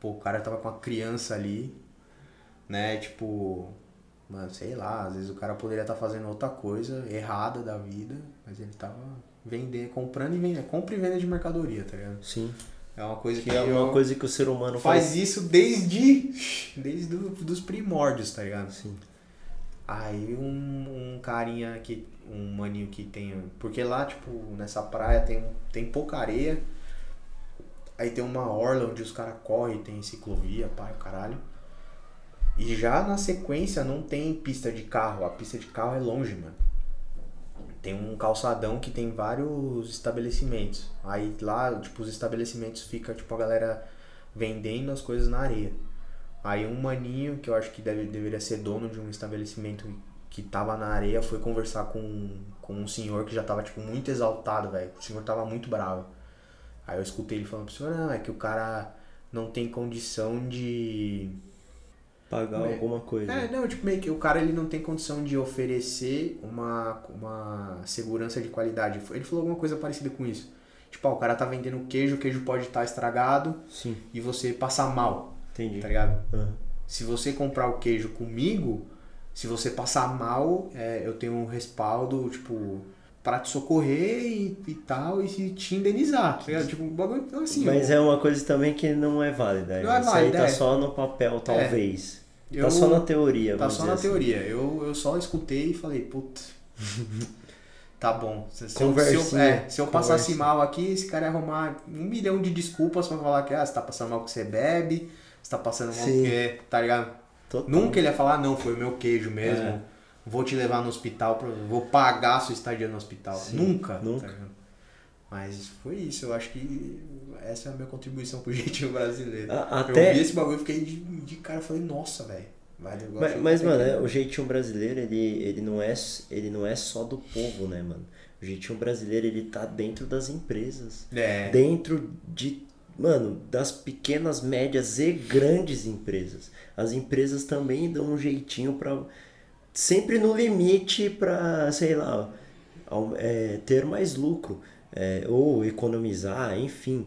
Pô, o cara tava com uma criança ali, né? Tipo, mano, sei lá, às vezes o cara poderia estar fazendo outra coisa errada da vida, mas ele tava vendendo, comprando e vendendo, compra e venda de mercadoria, tá ligado? Sim. É uma coisa que, Que é uma coisa que o ser humano faz faz. isso desde desde do, dos primórdios, tá ligado? Sim. Aí um, um carinha que. Um maninho que tem. Porque lá, tipo, nessa praia tem, tem pouca areia. Aí tem uma orla onde os caras correm, tem ciclovia, pai, caralho. E já na sequência não tem pista de carro. A pista de carro é longe, mano. Tem um calçadão que tem vários estabelecimentos. Aí lá, tipo, os estabelecimentos fica, tipo, a galera vendendo as coisas na areia. Aí um maninho, que eu acho que deve, deveria ser dono de um estabelecimento que tava na areia, foi conversar com, com um senhor que já tava, tipo, muito exaltado, velho. O senhor tava muito bravo. Aí eu escutei ele falando pro senhor, não, é que o cara não tem condição de... Pagar É. alguma coisa. É, não, tipo, meio que o cara ele não tem condição de oferecer uma, uma segurança de qualidade. Ele falou alguma coisa parecida com isso. Tipo, ó, o cara tá vendendo queijo, o queijo pode estar estragado Sim, e você passar mal, entendi. tá ligado? Aham. Se você comprar o queijo comigo, se você passar mal, é, eu tenho um respaldo, tipo, pra te socorrer e, e tal, e se te indenizar, tá? Tipo, um bagulho assim. Mas eu, é uma coisa também que não é válida. Não é Isso válida, aí tá é. só no papel, talvez. eu- Tá só na teoria, Tá só na assim. teoria. Eu, eu só escutei e falei, puta. tá bom. Se, se eu, se eu, Conversinha, é, se eu passasse conversinha. mal aqui, esse cara ia arrumar um milhão de desculpas pra falar que ah, você tá passando mal porque você bebe, você tá passando mal Sim. porque. Tá ligado? Total. Nunca ele ia falar, não, foi o meu queijo mesmo. É. Vou te levar no hospital, vou pagar a sua estadia no hospital. Sim, nunca. nunca. tá? Mas foi isso, eu acho que essa é a minha contribuição pro jeitinho brasileiro. A- Eu até- vi esse bagulho e fiquei de, de cara, falei, nossa, velho. Mas, mas, mano, que- é, o jeitinho brasileiro, ele, ele, não é, ele não é só do povo, né, mano? O jeitinho brasileiro, ele tá dentro das empresas. É. Dentro de mano, das pequenas, médias e grandes empresas. As empresas também dão um jeitinho para sempre no limite para, sei lá, é, ter mais lucro é, ou economizar, enfim.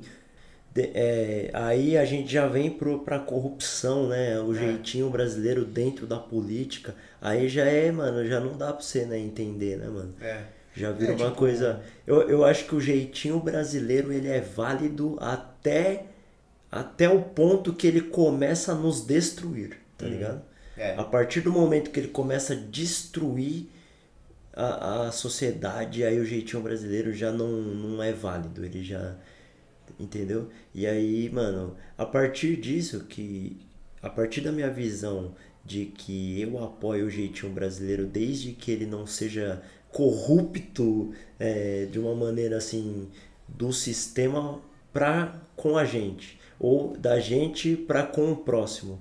De, é, aí a gente já vem para a corrupção, né? O é. jeitinho brasileiro dentro da política. Aí já é, mano, já não dá para você né, entender, né, mano? É. Já vira é, uma tipo... coisa. Eu, eu acho que o jeitinho brasileiro ele é válido até, até o ponto que ele começa a nos destruir, tá uhum. ligado? É. A partir do momento que ele começa a destruir a, a sociedade, aí o jeitinho brasileiro já não, não é válido, ele já. Entendeu? E aí, mano, a partir disso que. A partir da minha visão de que eu apoio o jeitinho brasileiro desde que ele não seja corrupto é, de uma maneira assim do sistema para com a gente ou da gente para com o próximo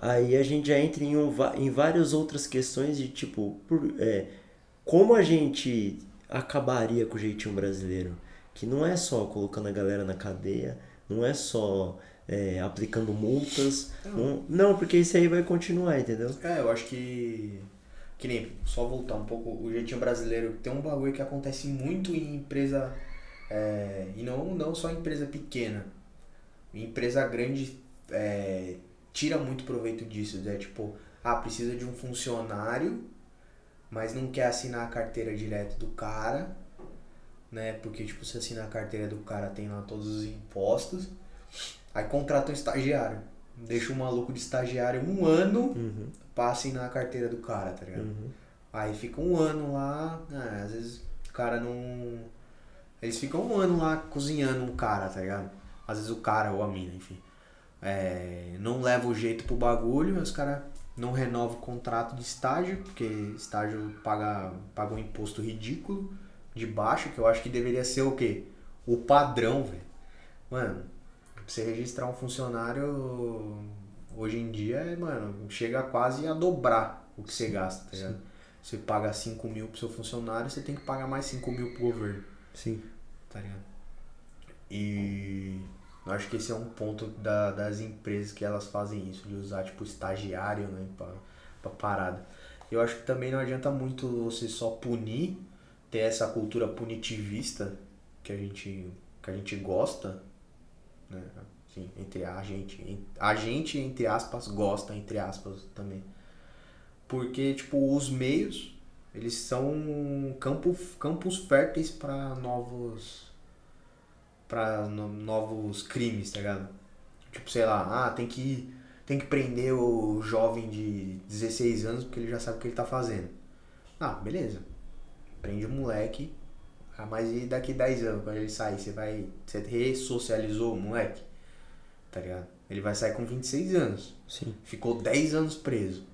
aí a gente já entra em, um, em várias outras questões de tipo por, é, como a gente acabaria com o jeitinho brasileiro? Que não é só colocando a galera na cadeia, não é só é, aplicando multas. Não. Não, porque isso aí vai continuar, entendeu? É, eu acho que. Que nem, só voltar um pouco, o jeitinho brasileiro tem um bagulho que acontece muito em empresa. É, e não, não só empresa pequena. Empresa grande é, tira muito proveito disso. É né? tipo, ah, precisa de um funcionário mas não quer assinar a carteira direto do cara, né? Porque, tipo, se assinar a carteira do cara, tem lá todos os impostos. Aí contrata um estagiário. Deixa o maluco de estagiário um ano uhum. pra assinar a carteira do cara, tá ligado? Uhum. Aí fica um ano lá, né? às vezes o cara não. Eles ficam um ano lá cozinhando um cara, tá ligado? Às vezes o cara ou a mina, enfim. É, não leva o jeito pro bagulho, os caras não renova o contrato de estágio, porque estágio paga, paga um imposto ridículo de baixo, que eu acho que deveria ser o quê? O padrão, velho. Mano, pra você registrar um funcionário hoje em dia, mano, chega quase a dobrar o que você gasta, tá ligado? Você paga 5 mil pro seu funcionário, você tem que pagar mais 5 mil pro governo. Sim. Tá ligado? E eu acho que esse é um ponto da, das empresas que elas fazem isso, de usar tipo estagiário, né, pra, pra parada. Eu acho que também não adianta muito você só punir, ter essa cultura punitivista que a gente, que a gente gosta, né, assim, entre a gente, a gente, entre aspas, gosta, entre aspas, também. Porque, tipo, os meios, eles são campo, campos férteis para novos para no, novos crimes, tá ligado? Tipo, sei lá, ah, tem que, tem que prender o jovem de 16 anos porque ele já sabe o que ele tá fazendo. Ah, beleza. Prende o moleque. Ah, mas e daqui 10 anos, quando ele sair, você vai. Você ressocializou o moleque? Tá ligado? Ele vai sair com 26 anos. Sim. Ficou 10 anos preso.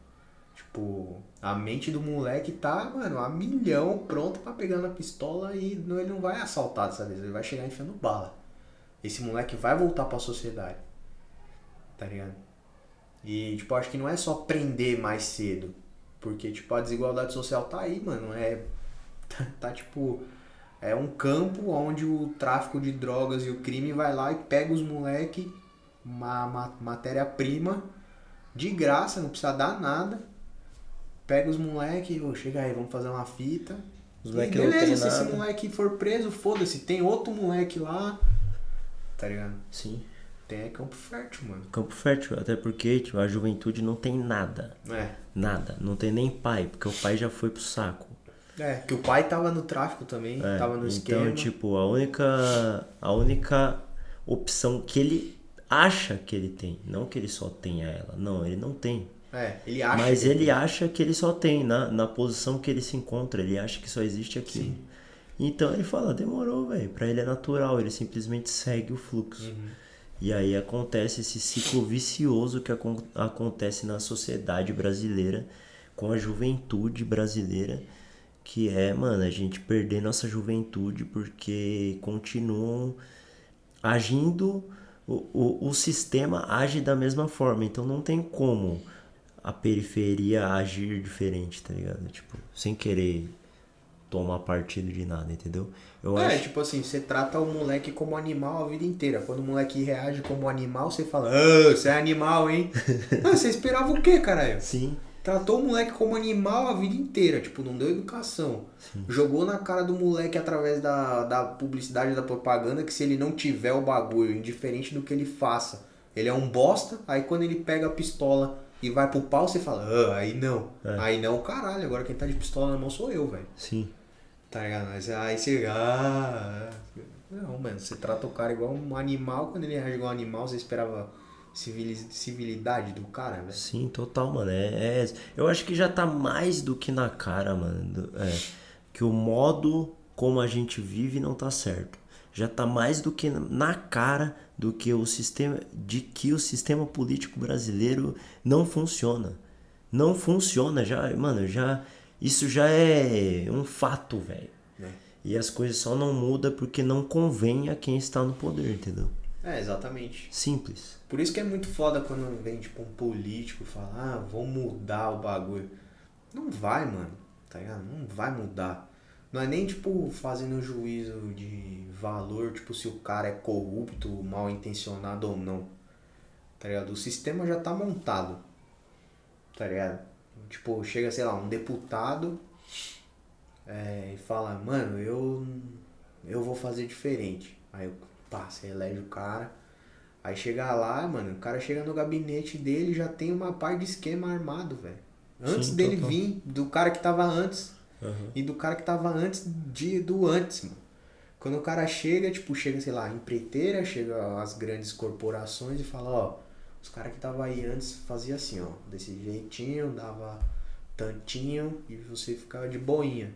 Tipo, a mente do moleque tá, mano, a milhão pronto para pegar na pistola e não, ele não vai assaltar dessa vez, ele vai chegar enfiando bala. Esse moleque vai voltar para a sociedade. Tá ligado? E, tipo, acho que não é só prender mais cedo. Porque, tipo, a desigualdade social tá aí, mano. É. Tá, tá tipo. É um campo onde o tráfico de drogas e o crime vai lá e pega os moleque, uma matéria-prima, de graça, não precisa dar nada pega os moleque, oh, chega aí, vamos fazer uma fita. Os moleque beleza, se nada. esse moleque for preso, foda-se, tem outro moleque lá. Tá ligado? Sim. Tem é campo fértil, mano. Campo fértil, até porque tipo, a juventude não tem nada. É. Nada. Não tem nem pai, porque o pai já foi pro saco. É, que o pai tava no tráfico também, é, tava no então, esquema. Então, tipo, a única, a única opção que ele acha que ele tem, não que ele só tenha ela, não, ele não tem. É, ele acha. Mas ele, ele acha que ele só tem, na, na posição que ele se encontra, ele acha que só existe aquilo. Sim. Então ele fala, demorou, velho. Pra ele é natural, ele simplesmente segue o fluxo. Uhum. E aí acontece esse ciclo vicioso que acontece na sociedade brasileira, com a juventude brasileira, que é, mano, a gente perder nossa juventude porque continuam agindo, o, o, o sistema age da mesma forma, então não tem como a periferia agir diferente, tá ligado? Tipo, sem querer tomar partido de nada, entendeu? Eu é, acho. tipo assim, você trata o moleque como animal a vida inteira. Quando o moleque reage como animal, você fala, ah, você é animal, hein? ah, você esperava o quê, caralho? Sim, Tratou o moleque como animal a vida inteira, tipo, não deu educação. Jogou na cara do moleque através da, da publicidade, da propaganda, que se ele não tiver o bagulho, indiferente do que ele faça, ele é um bosta. Aí quando ele pega a pistola e vai pro pau, você fala, ah, aí não. É. Aí não, caralho, agora quem tá de pistola na mão sou eu, velho. sim. Tá ligado? Mas aí você. Ah, não, mano, você trata o cara igual um animal, quando ele reage igual um animal, você esperava civili- civilidade do cara, velho. Sim, total, mano. É, é- eu acho que já tá mais do que na cara, mano. é, que o modo como a gente vive não tá certo. Já tá mais do que na cara do que o sistema de que o sistema político brasileiro não funciona. Não funciona, já, mano, já isso já é um fato, velho. É. E as coisas só não mudam porque não convém a quem está no poder, entendeu? É, exatamente. Simples. Por isso que é muito foda quando vem, tipo, um político e fala, ah, vou mudar o bagulho. Não vai, mano. Tá ligado? Não vai mudar. Não é nem, tipo, fazendo juízo de valor, tipo, se o cara é corrupto, mal intencionado ou não. Tá ligado? O sistema já tá montado. Tá ligado? Tipo, chega, sei lá, um deputado é, e fala, mano, eu, eu vou fazer diferente. Aí, pá, você elege o cara. Aí chega lá, mano, o cara chega no gabinete dele já tem uma par de esquema armado, velho. Antes Sim, dele total. vir, do cara que tava antes Aham. e do cara que tava antes de, do antes, mano. Quando o cara chega, tipo, chega, sei lá, empreiteira, chega as grandes corporações e fala, ó, os caras que tava aí antes fazia assim, ó, desse jeitinho, dava tantinho e você ficava de boinha.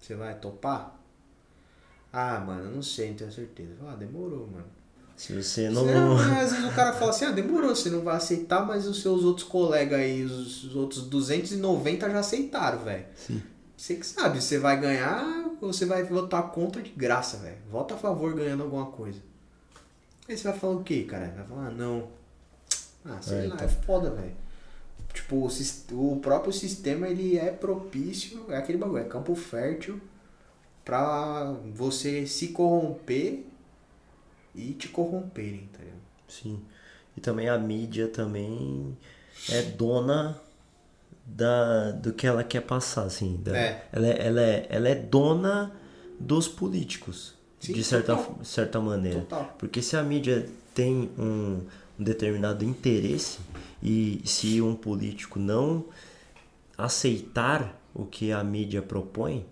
Você vai topar? Ah, mano, eu não sei, não tenho certeza. Ah, demorou, mano. Se você não. Não, às vezes o cara fala assim, ah, demorou, você não vai aceitar, mas os seus outros colegas aí, os, os outros 290 já aceitaram, velho. Você que sabe, você vai ganhar ou você vai votar contra de graça, velho. Vota a favor ganhando alguma coisa. Aí você vai falar o quê, cara? Vai falar, ah, não. Ah, sei É, lá, então. é foda, velho. Tipo, o, o próprio sistema, ele é propício, é aquele bagulho, é campo fértil pra você se corromper e te corromperem, tá ligado? Sim. E também a mídia também é dona da, do que ela quer passar, assim. da- É. Ela, é, ela, é, ela é dona dos políticos, Sim, de certa, total. certa maneira. Total. Porque se a mídia tem um, um determinado interesse e se um político não aceitar o que a mídia propõe,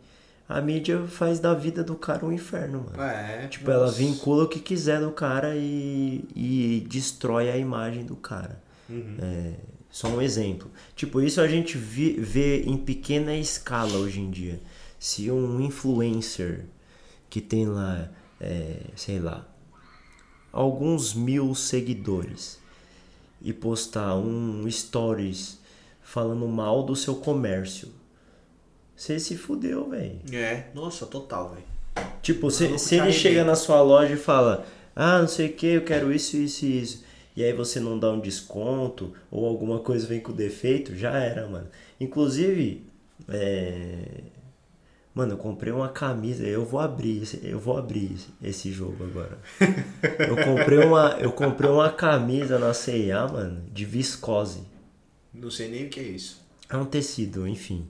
a mídia faz da vida do cara um inferno, mano. É, Tipo, ela nossa. vincula o que quiser do cara e, e destrói a imagem do cara. Uhum. É, só um exemplo. Tipo, isso a gente vê em pequena escala hoje em dia. Se um influencer que tem lá, é, sei lá, alguns mil seguidores e postar um stories falando mal do seu comércio, você se fudeu, velho. É, nossa, total, velho. Tipo, se, Maluco se te ele chega na sua loja e fala, ah, não sei o que, eu quero isso, isso e isso. E aí você não dá um desconto ou alguma coisa vem com defeito, já era, mano. Inclusive, é... Mano, eu comprei uma camisa, eu vou abrir, esse- eu vou abrir esse- jogo agora. Eu comprei uma, eu comprei uma camisa na C&A, mano, de viscose. Não sei nem o que é isso. É um tecido, enfim.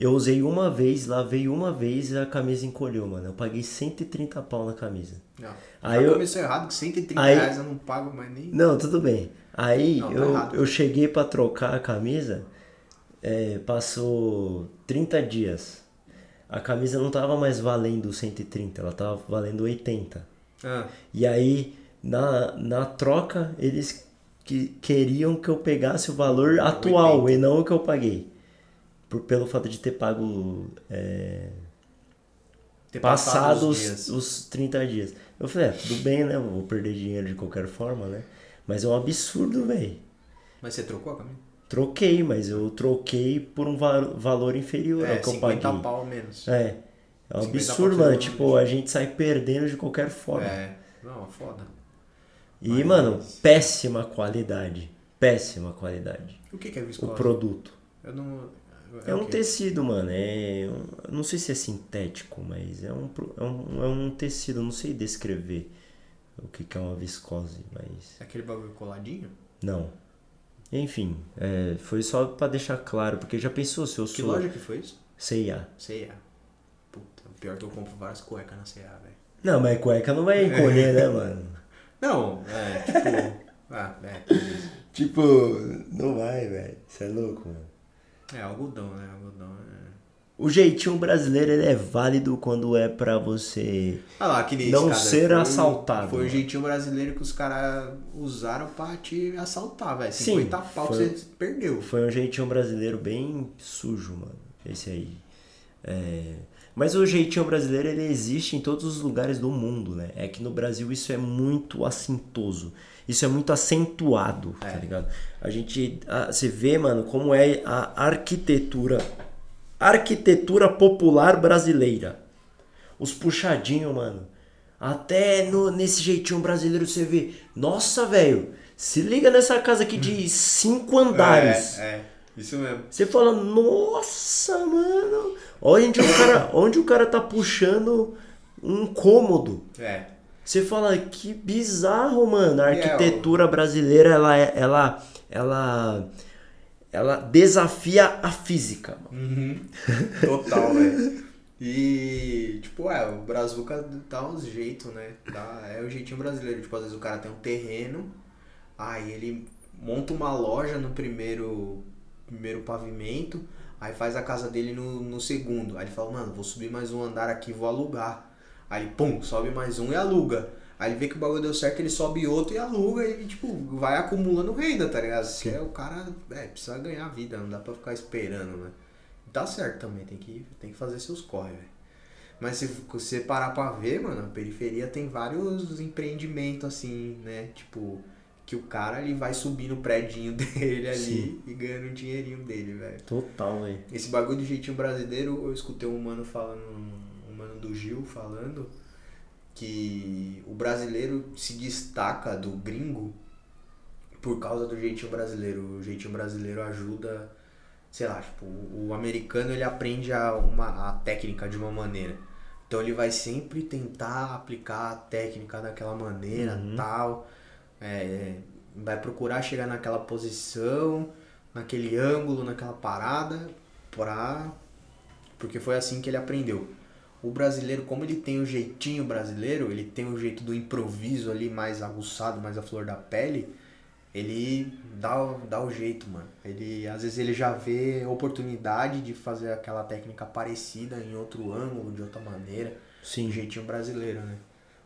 Eu usei uma vez, lavei uma vez e a camisa encolheu, mano. Eu paguei 130 pau na camisa. Não. Aí eu- começou errado, que 130 Aí- reais eu não pago mais nem. Não, tudo bem. Aí Não, tá eu, errado. eu cheguei pra trocar a camisa, é, passou 30 dias. A camisa não tava mais valendo 130, ela tava valendo 80. Ah, E aí, na, na troca, eles que, queriam que eu pegasse o valor atual e não o que eu paguei. Por, pelo fato de ter pago é, ter passado os os, dias. os 30 dias. Eu falei, é, tudo bem, né? Vou perder dinheiro de qualquer forma, né? Mas é um absurdo, velho. Mas você trocou a camisa? Troquei, mas eu troquei por um va- valor inferior É, ao que eu 50 paguei. pau menos. É. É um 50 absurdo, mano. Tipo, a gente sai perdendo de qualquer forma. É. Não, foda. E, Mas- mano, péssima qualidade. Péssima qualidade. O que que é O viscose? produto. Eu não. É um o quê? tecido, mano. É. um- não sei se é sintético, mas é um, é um, é um tecido. Não sei descrever o que, que é uma viscose, mas. Aquele bagulho coladinho? Não. Enfim, é, foi só pra deixar claro, porque já pensou se eu Que sou. loja que foi isso? C&A. C&A. Puta, pior que eu compro várias cuecas na C&A, velho. Não, mas cueca não vai encolher, né, mano? Não, é, tipo... ah, é. Tipo, não vai, velho. Você é louco, mano. É, algodão, né? Algodão é... O jeitinho brasileiro ele é válido quando é pra você. Ah lá, que Não cara, ser foi assaltado, Foi o mano. jeitinho brasileiro que os caras usaram pra te assaltar, velho. Sim, 50 pau que foi- você perdeu. Foi um jeitinho brasileiro bem sujo, mano. Esse aí. É, Mas o jeitinho brasileiro ele existe em todos os lugares do mundo, né? É que no Brasil isso é muito assintoso. Isso é muito acentuado, tá ligado? A gente. a- Você vê, mano, como é a arquitetura. Arquitetura popular brasileira. Os puxadinhos, mano. Até no, nesse jeitinho brasileiro você vê. Nossa, velho. Se liga nessa casa aqui de cinco andares. É, é, isso mesmo. Você fala, nossa, mano. Onde o cara, onde o cara tá puxando um cômodo. É. Você fala, que bizarro, mano. A é, arquitetura brasileira, ela, é- ela, ela, ela desafia a física. mano. Uhum. Total, velho. E, tipo, é, o Brazuca dá uns jeitos, né? Dá, é o jeitinho brasileiro. Tipo, às vezes o cara tem um terreno, aí ele monta uma loja no primeiro, primeiro pavimento, aí faz a casa dele no, no segundo. Aí ele fala, mano, vou subir mais um andar aqui, vou alugar. Aí pum, sobe mais um e aluga. Aí ele vê que o bagulho deu certo, ele sobe outro e aluga e, tipo, vai acumulando renda, tá ligado? Porque o cara, é, precisa ganhar vida, não dá pra ficar esperando, né? Tá certo também, tem que, tem que fazer seus corre, velho. Mas se você parar pra ver, mano, a periferia tem vários empreendimentos assim, né? Tipo, que o cara ele vai subir no predinho dele ali Sim. e ganhando o dinheirinho dele, velho. Total, velho. Esse bagulho do jeitinho brasileiro, eu escutei um mano falando, do Gil falando que o brasileiro se destaca do gringo por causa do jeitinho brasileiro. O jeitinho brasileiro ajuda, sei lá, tipo, o o americano ele aprende a, uma, a técnica de uma maneira. Então ele vai sempre tentar aplicar a técnica daquela maneira, Uhum. tal. É, vai procurar chegar naquela posição, naquele ângulo, naquela parada, pra... porque foi assim que ele aprendeu. O brasileiro, como ele tem o jeitinho brasileiro, ele tem o jeito do improviso ali mais aguçado, mais a flor da pele, ele dá, o- dá o jeito, mano. Ele, às vezes ele já vê oportunidade de fazer aquela técnica parecida em outro ângulo, de outra maneira. Sim. Jeitinho brasileiro, né?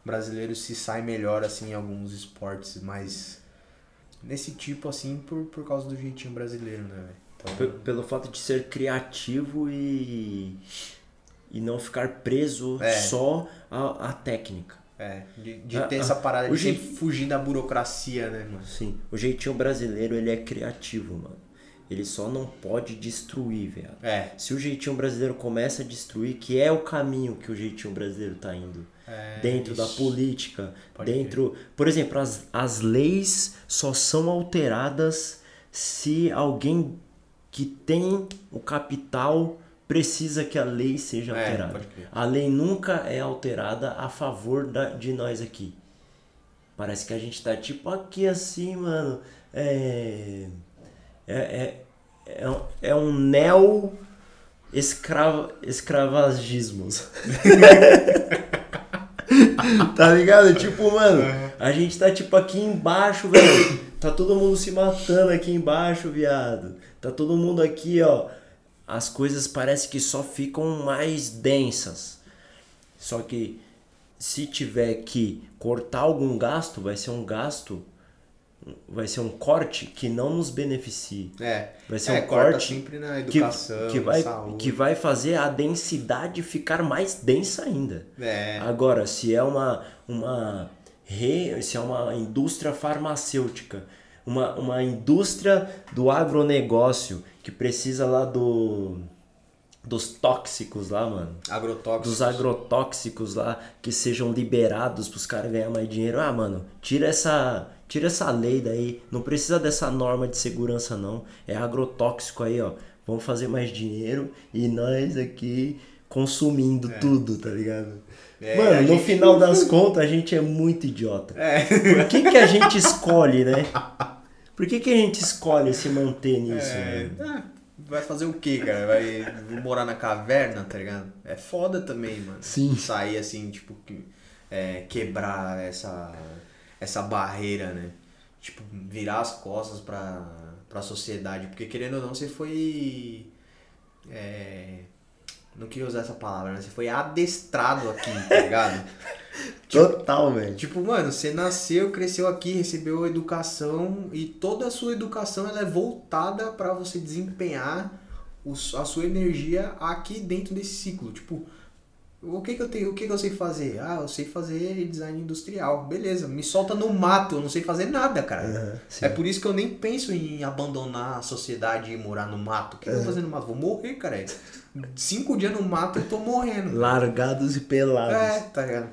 O brasileiro se sai melhor, assim, em alguns esportes mais... Nesse tipo, assim, por, por causa do jeitinho brasileiro, né, velho? Então, Pelo fato de ser criativo e. e não ficar preso É. só à, à técnica. é, de, de ter essa parada de sempre fugir da burocracia, né, mano? Sim. O jeitinho brasileiro, ele é criativo, mano. Ele só não pode destruir, velho. É, Se o jeitinho brasileiro começa a destruir, que é o caminho que o jeitinho brasileiro tá indo. É, dentro da isso. política, Pode dentro, por exemplo, as, as leis só são alteradas se alguém que tem o capital precisa que a lei seja É, alterada. A lei nunca é alterada a favor da, de nós aqui. Parece que a gente tá tipo aqui assim, mano. É. É, é, é, um- é um neo escrava, escravagismos. tá ligado? Tipo, mano, a gente tá tipo aqui embaixo, velho. Tá todo mundo se matando aqui embaixo, viado. Tá todo mundo aqui, ó. As coisas parece que só ficam mais densas. Só que se tiver que cortar algum gasto, vai ser um gasto, vai ser um corte que não nos beneficie. É, Vai ser é, um corte sempre na que, educação, que, na vai, saúde. que vai fazer a densidade ficar mais densa ainda. É, Agora, se é uma, uma, re, se é uma indústria farmacêutica, uma, uma indústria do agronegócio que precisa lá do dos tóxicos lá, mano. agrotóxicos. Dos agrotóxicos lá que sejam liberados pros caras ganhar mais dinheiro. Ah, mano, tira essa, tira essa lei daí. Não precisa dessa norma de segurança não. É agrotóxico aí, ó. vamos fazer mais dinheiro e nós aqui consumindo É. tudo, tá ligado? É, Mano, no final das contas a gente é muito idiota. É. Por que, que a gente escolhe, né? Por que, que a gente escolhe se manter nisso, É, né? vai fazer o quê, cara? Vai morar na caverna, tá ligado? É foda também, mano. Sim. Sair assim, tipo, que- é, quebrar essa, essa barreira, né? Tipo, virar as costas pra, pra sociedade. Porque querendo ou não, você foi. É, não queria usar essa palavra, né? Você foi adestrado aqui, tá ligado? Total, velho. Tipo, mano, você nasceu, cresceu aqui, recebeu educação e toda a sua educação ela é voltada pra você desempenhar os- a sua energia aqui dentro desse ciclo. Tipo, o que que eu tenho, o que que eu sei fazer? Ah, eu sei fazer design industrial. Beleza, me solta no mato, eu não sei fazer nada, cara. Sim. É por isso que eu nem penso em abandonar a sociedade e morar no mato. O que eu vou fazer no mato? Vou morrer, cara. Cinco dias no mato eu tô morrendo. Largados e pelados. É, tá ligado?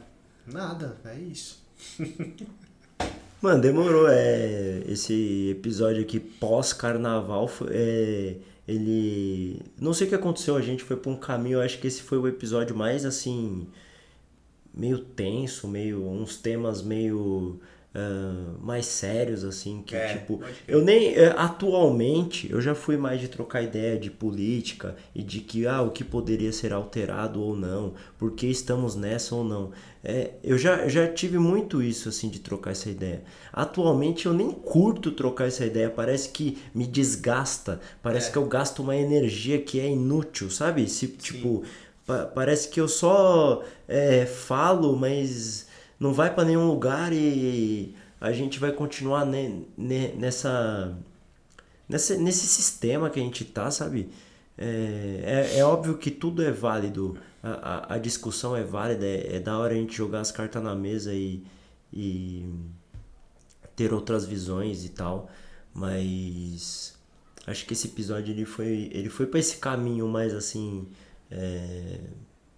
Nada, é isso. Mano, demorou. É, esse episódio aqui pós-carnaval, foi- é, ele. Não sei o que aconteceu, a gente foi pra um caminho. Eu acho que esse foi o episódio mais assim. meio tenso, meio. uns temas meio. Ah, mais sérios, assim, que É, tipo. Eu nem. é, atualmente, eu já fui mais de trocar ideia de política e de que, ah, o que poderia ser alterado ou não, por que estamos nessa ou não. É, eu já, já tive muito isso, assim, de trocar essa ideia. Atualmente eu nem curto trocar essa ideia, parece que me desgasta, parece É. que eu gasto uma energia que é inútil, sabe? Se, tipo, pa- parece que eu só é, falo, mas não vai pra nenhum lugar e a gente vai continuar ne- ne- nessa, nessa, nesse sistema que a gente tá, sabe? É, é, é óbvio que tudo é válido, a, a, a discussão é válida, é, é da hora a gente jogar as cartas na mesa e, e ter outras visões e tal, mas acho que esse episódio ele foi, ele foi para esse caminho mais assim é,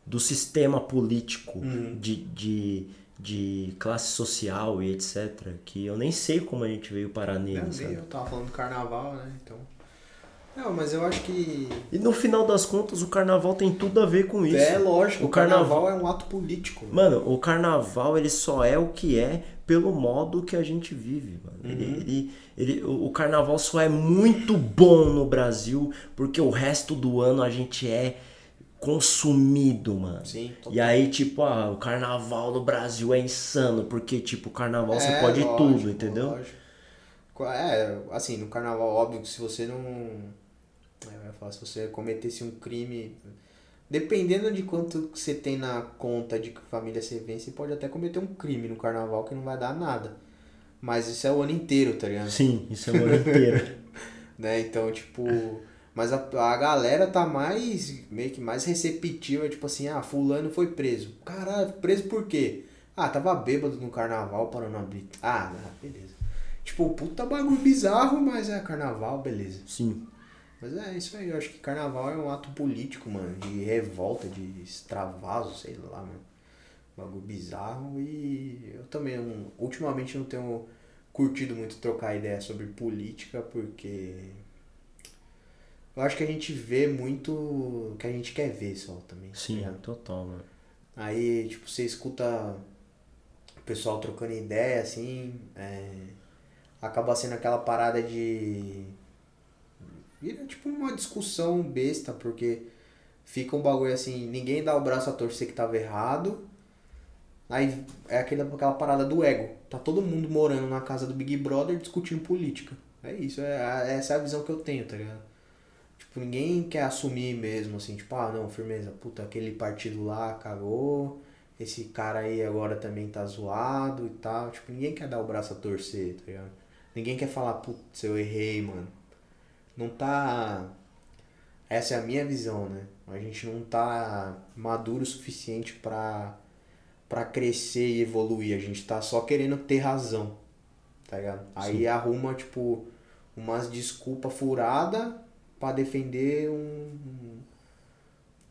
do sistema político, Uhum. de, de, de classe social e etc. Que eu nem sei como a gente veio parar nele, É, sabe? eu tava falando do carnaval, né? Então. Não, mas eu acho que. E no final das contas o carnaval tem tudo a ver com isso. É lógico, O o carnaval, é um ato político. Mano, o carnaval ele só é o que é pelo modo que a gente vive, mano. Ele, Uhum. ele, ele- o o carnaval só é muito bom no Brasil porque o resto do ano a gente é consumido, mano. Sim, total. E aí, tipo, ah, o carnaval no Brasil é insano, porque, tipo, carnaval você É, pode lógico, tudo, entendeu? lógico. É, assim, no carnaval, óbvio que se você não. é, Eu ia falar, se você cometesse um crime. Dependendo de quanto você tem na conta de que família você vem, você pode até cometer um crime no carnaval que não vai dar nada. Mas isso é o ano inteiro, tá ligado? Sim, isso é o ano inteiro. né? Então, tipo, mas a, a galera tá mais, meio que mais receptiva, tipo assim, ah, fulano foi preso. Caralho, preso por quê? Ah, tava bêbado no carnaval brita. Ah, beleza. Tipo, puta bagulho bizarro, mas é carnaval, beleza. Sim. Mas é isso aí, eu acho que carnaval é um ato político, mano, de revolta, de extravaso, sei lá, mano. Bagulho bizarro e eu também, ultimamente, não tenho curtido muito trocar ideia sobre política, porque eu acho que a gente vê muito o que a gente quer ver só também. tá Sim, ligado? total, mano. Aí, tipo, você escuta o pessoal trocando ideia, assim, é, acaba sendo aquela parada de. Vira tipo uma discussão besta, porque fica um bagulho assim, ninguém dá o braço a torcer que tava errado. Aí é aquela, aquela parada do ego. Tá todo mundo morando na casa do Big Brother discutindo política. É isso, é, a- essa é a visão que eu tenho, tá ligado? Tipo, ninguém quer assumir mesmo, assim, tipo, ah, não, firmeza, puta, aquele partido lá cagou, esse cara aí agora também tá zoado e tal. Tipo, ninguém quer dar o braço a torcer, tá ligado? Ninguém quer falar, putz, eu errei, mano. Não tá. Essa é a minha visão, né? A gente não tá maduro o suficiente pra, pra crescer e evoluir. A gente tá só querendo ter razão, tá ligado? Aí arruma, tipo, umas desculpas furadas pra defender um,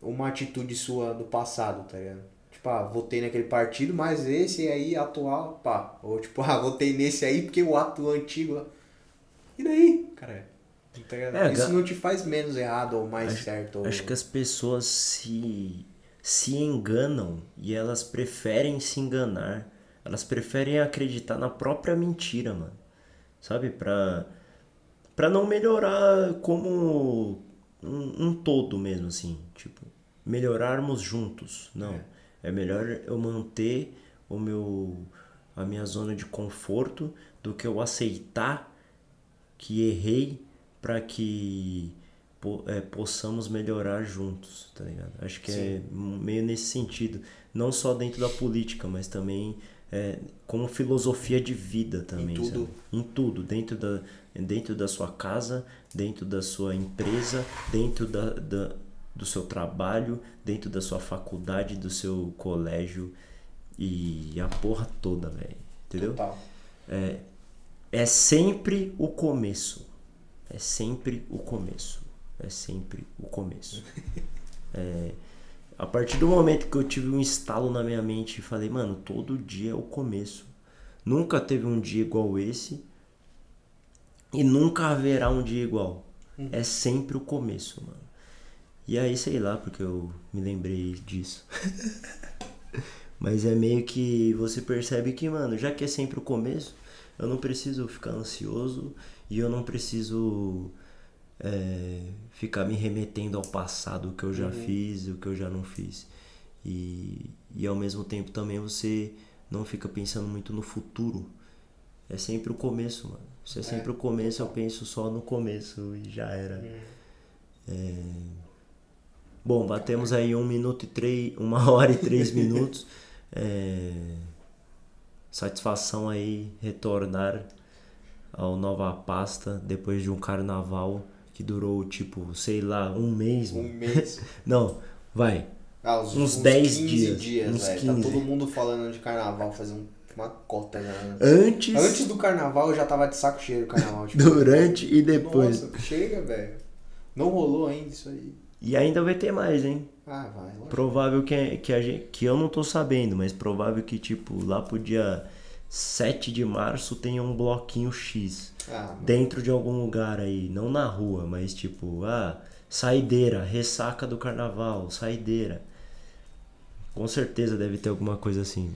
uma atitude sua do passado, tá ligado? Tipo, ah, votei naquele partido, mas esse aí atual, pá. Ou tipo, ah, votei nesse aí porque o ato antigo. E daí, cara? Tá? É, Isso não te faz menos errado ou mais certo. ou- Acho que as pessoas se, se enganam e elas preferem se enganar. Elas preferem acreditar na própria mentira, mano. Sabe? Pra, pra não melhorar como um, um todo mesmo, assim. Tipo, melhorarmos juntos. Não. É melhor eu manter o meu, a minha zona de conforto do que eu aceitar que errei para que po- é, possamos melhorar juntos, tá ligado? Acho que é meio nesse sentido, não só dentro da política, mas também é, como filosofia de vida também, tudo. sabe? Em tudo, dentro da, dentro da sua casa, dentro da sua empresa, dentro da, da, do seu trabalho, dentro da sua faculdade, do seu colégio e a porra toda, velho. Entendeu? Total. É sempre o começo. É sempre o começo. É sempre o começo. É, a partir do momento que eu tive um estalo na minha mente e falei, mano, todo dia é o começo. Nunca teve um dia igual esse. E nunca haverá um dia igual. É sempre o começo, mano. E aí, sei lá, porque eu me lembrei disso. Mas é meio que você percebe que, mano, já que é sempre o começo, eu não preciso ficar ansioso e eu não preciso é, ficar me remetendo ao passado, o que eu já fiz e o que eu já não fiz. E, e ao mesmo tempo também você não fica pensando muito no futuro. É sempre o começo, mano. Se é sempre o começo, eu penso só no começo e já era. É, Bom, batemos aí um minuto e três, uma hora e três minutos. É, Satisfação aí retornar ao Nova Pasta depois de um carnaval que durou tipo, sei lá, um mês. Um mês. Não, vai. Ah, uns, Uns uns 10 15 dias, uns velho. 15. Tá todo mundo falando de carnaval, fazer um- uma cota já. né? Antes, Antes do carnaval eu já tava de saco cheio do carnaval. Tipo, durante e depois. Nossa, chega, velho. Não rolou ainda isso aí. E ainda vai ter mais, hein? Ah, vai, lógico. Provável que, que, a gente, que eu não tô sabendo, mas provável que, tipo, lá pro dia 7 de março tenha um bloquinho X. Ah. Dentro de algum lugar aí, não na rua, mas tipo, ah, saideira, ressaca do carnaval, saideira. Com certeza deve ter alguma coisa assim.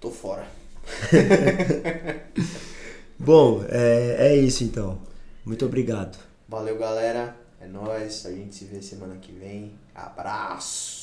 Tô fora. Bom, é, é isso então. Muito obrigado. Valeu, galera. É nóis. A gente se vê semana que vem. Abraço.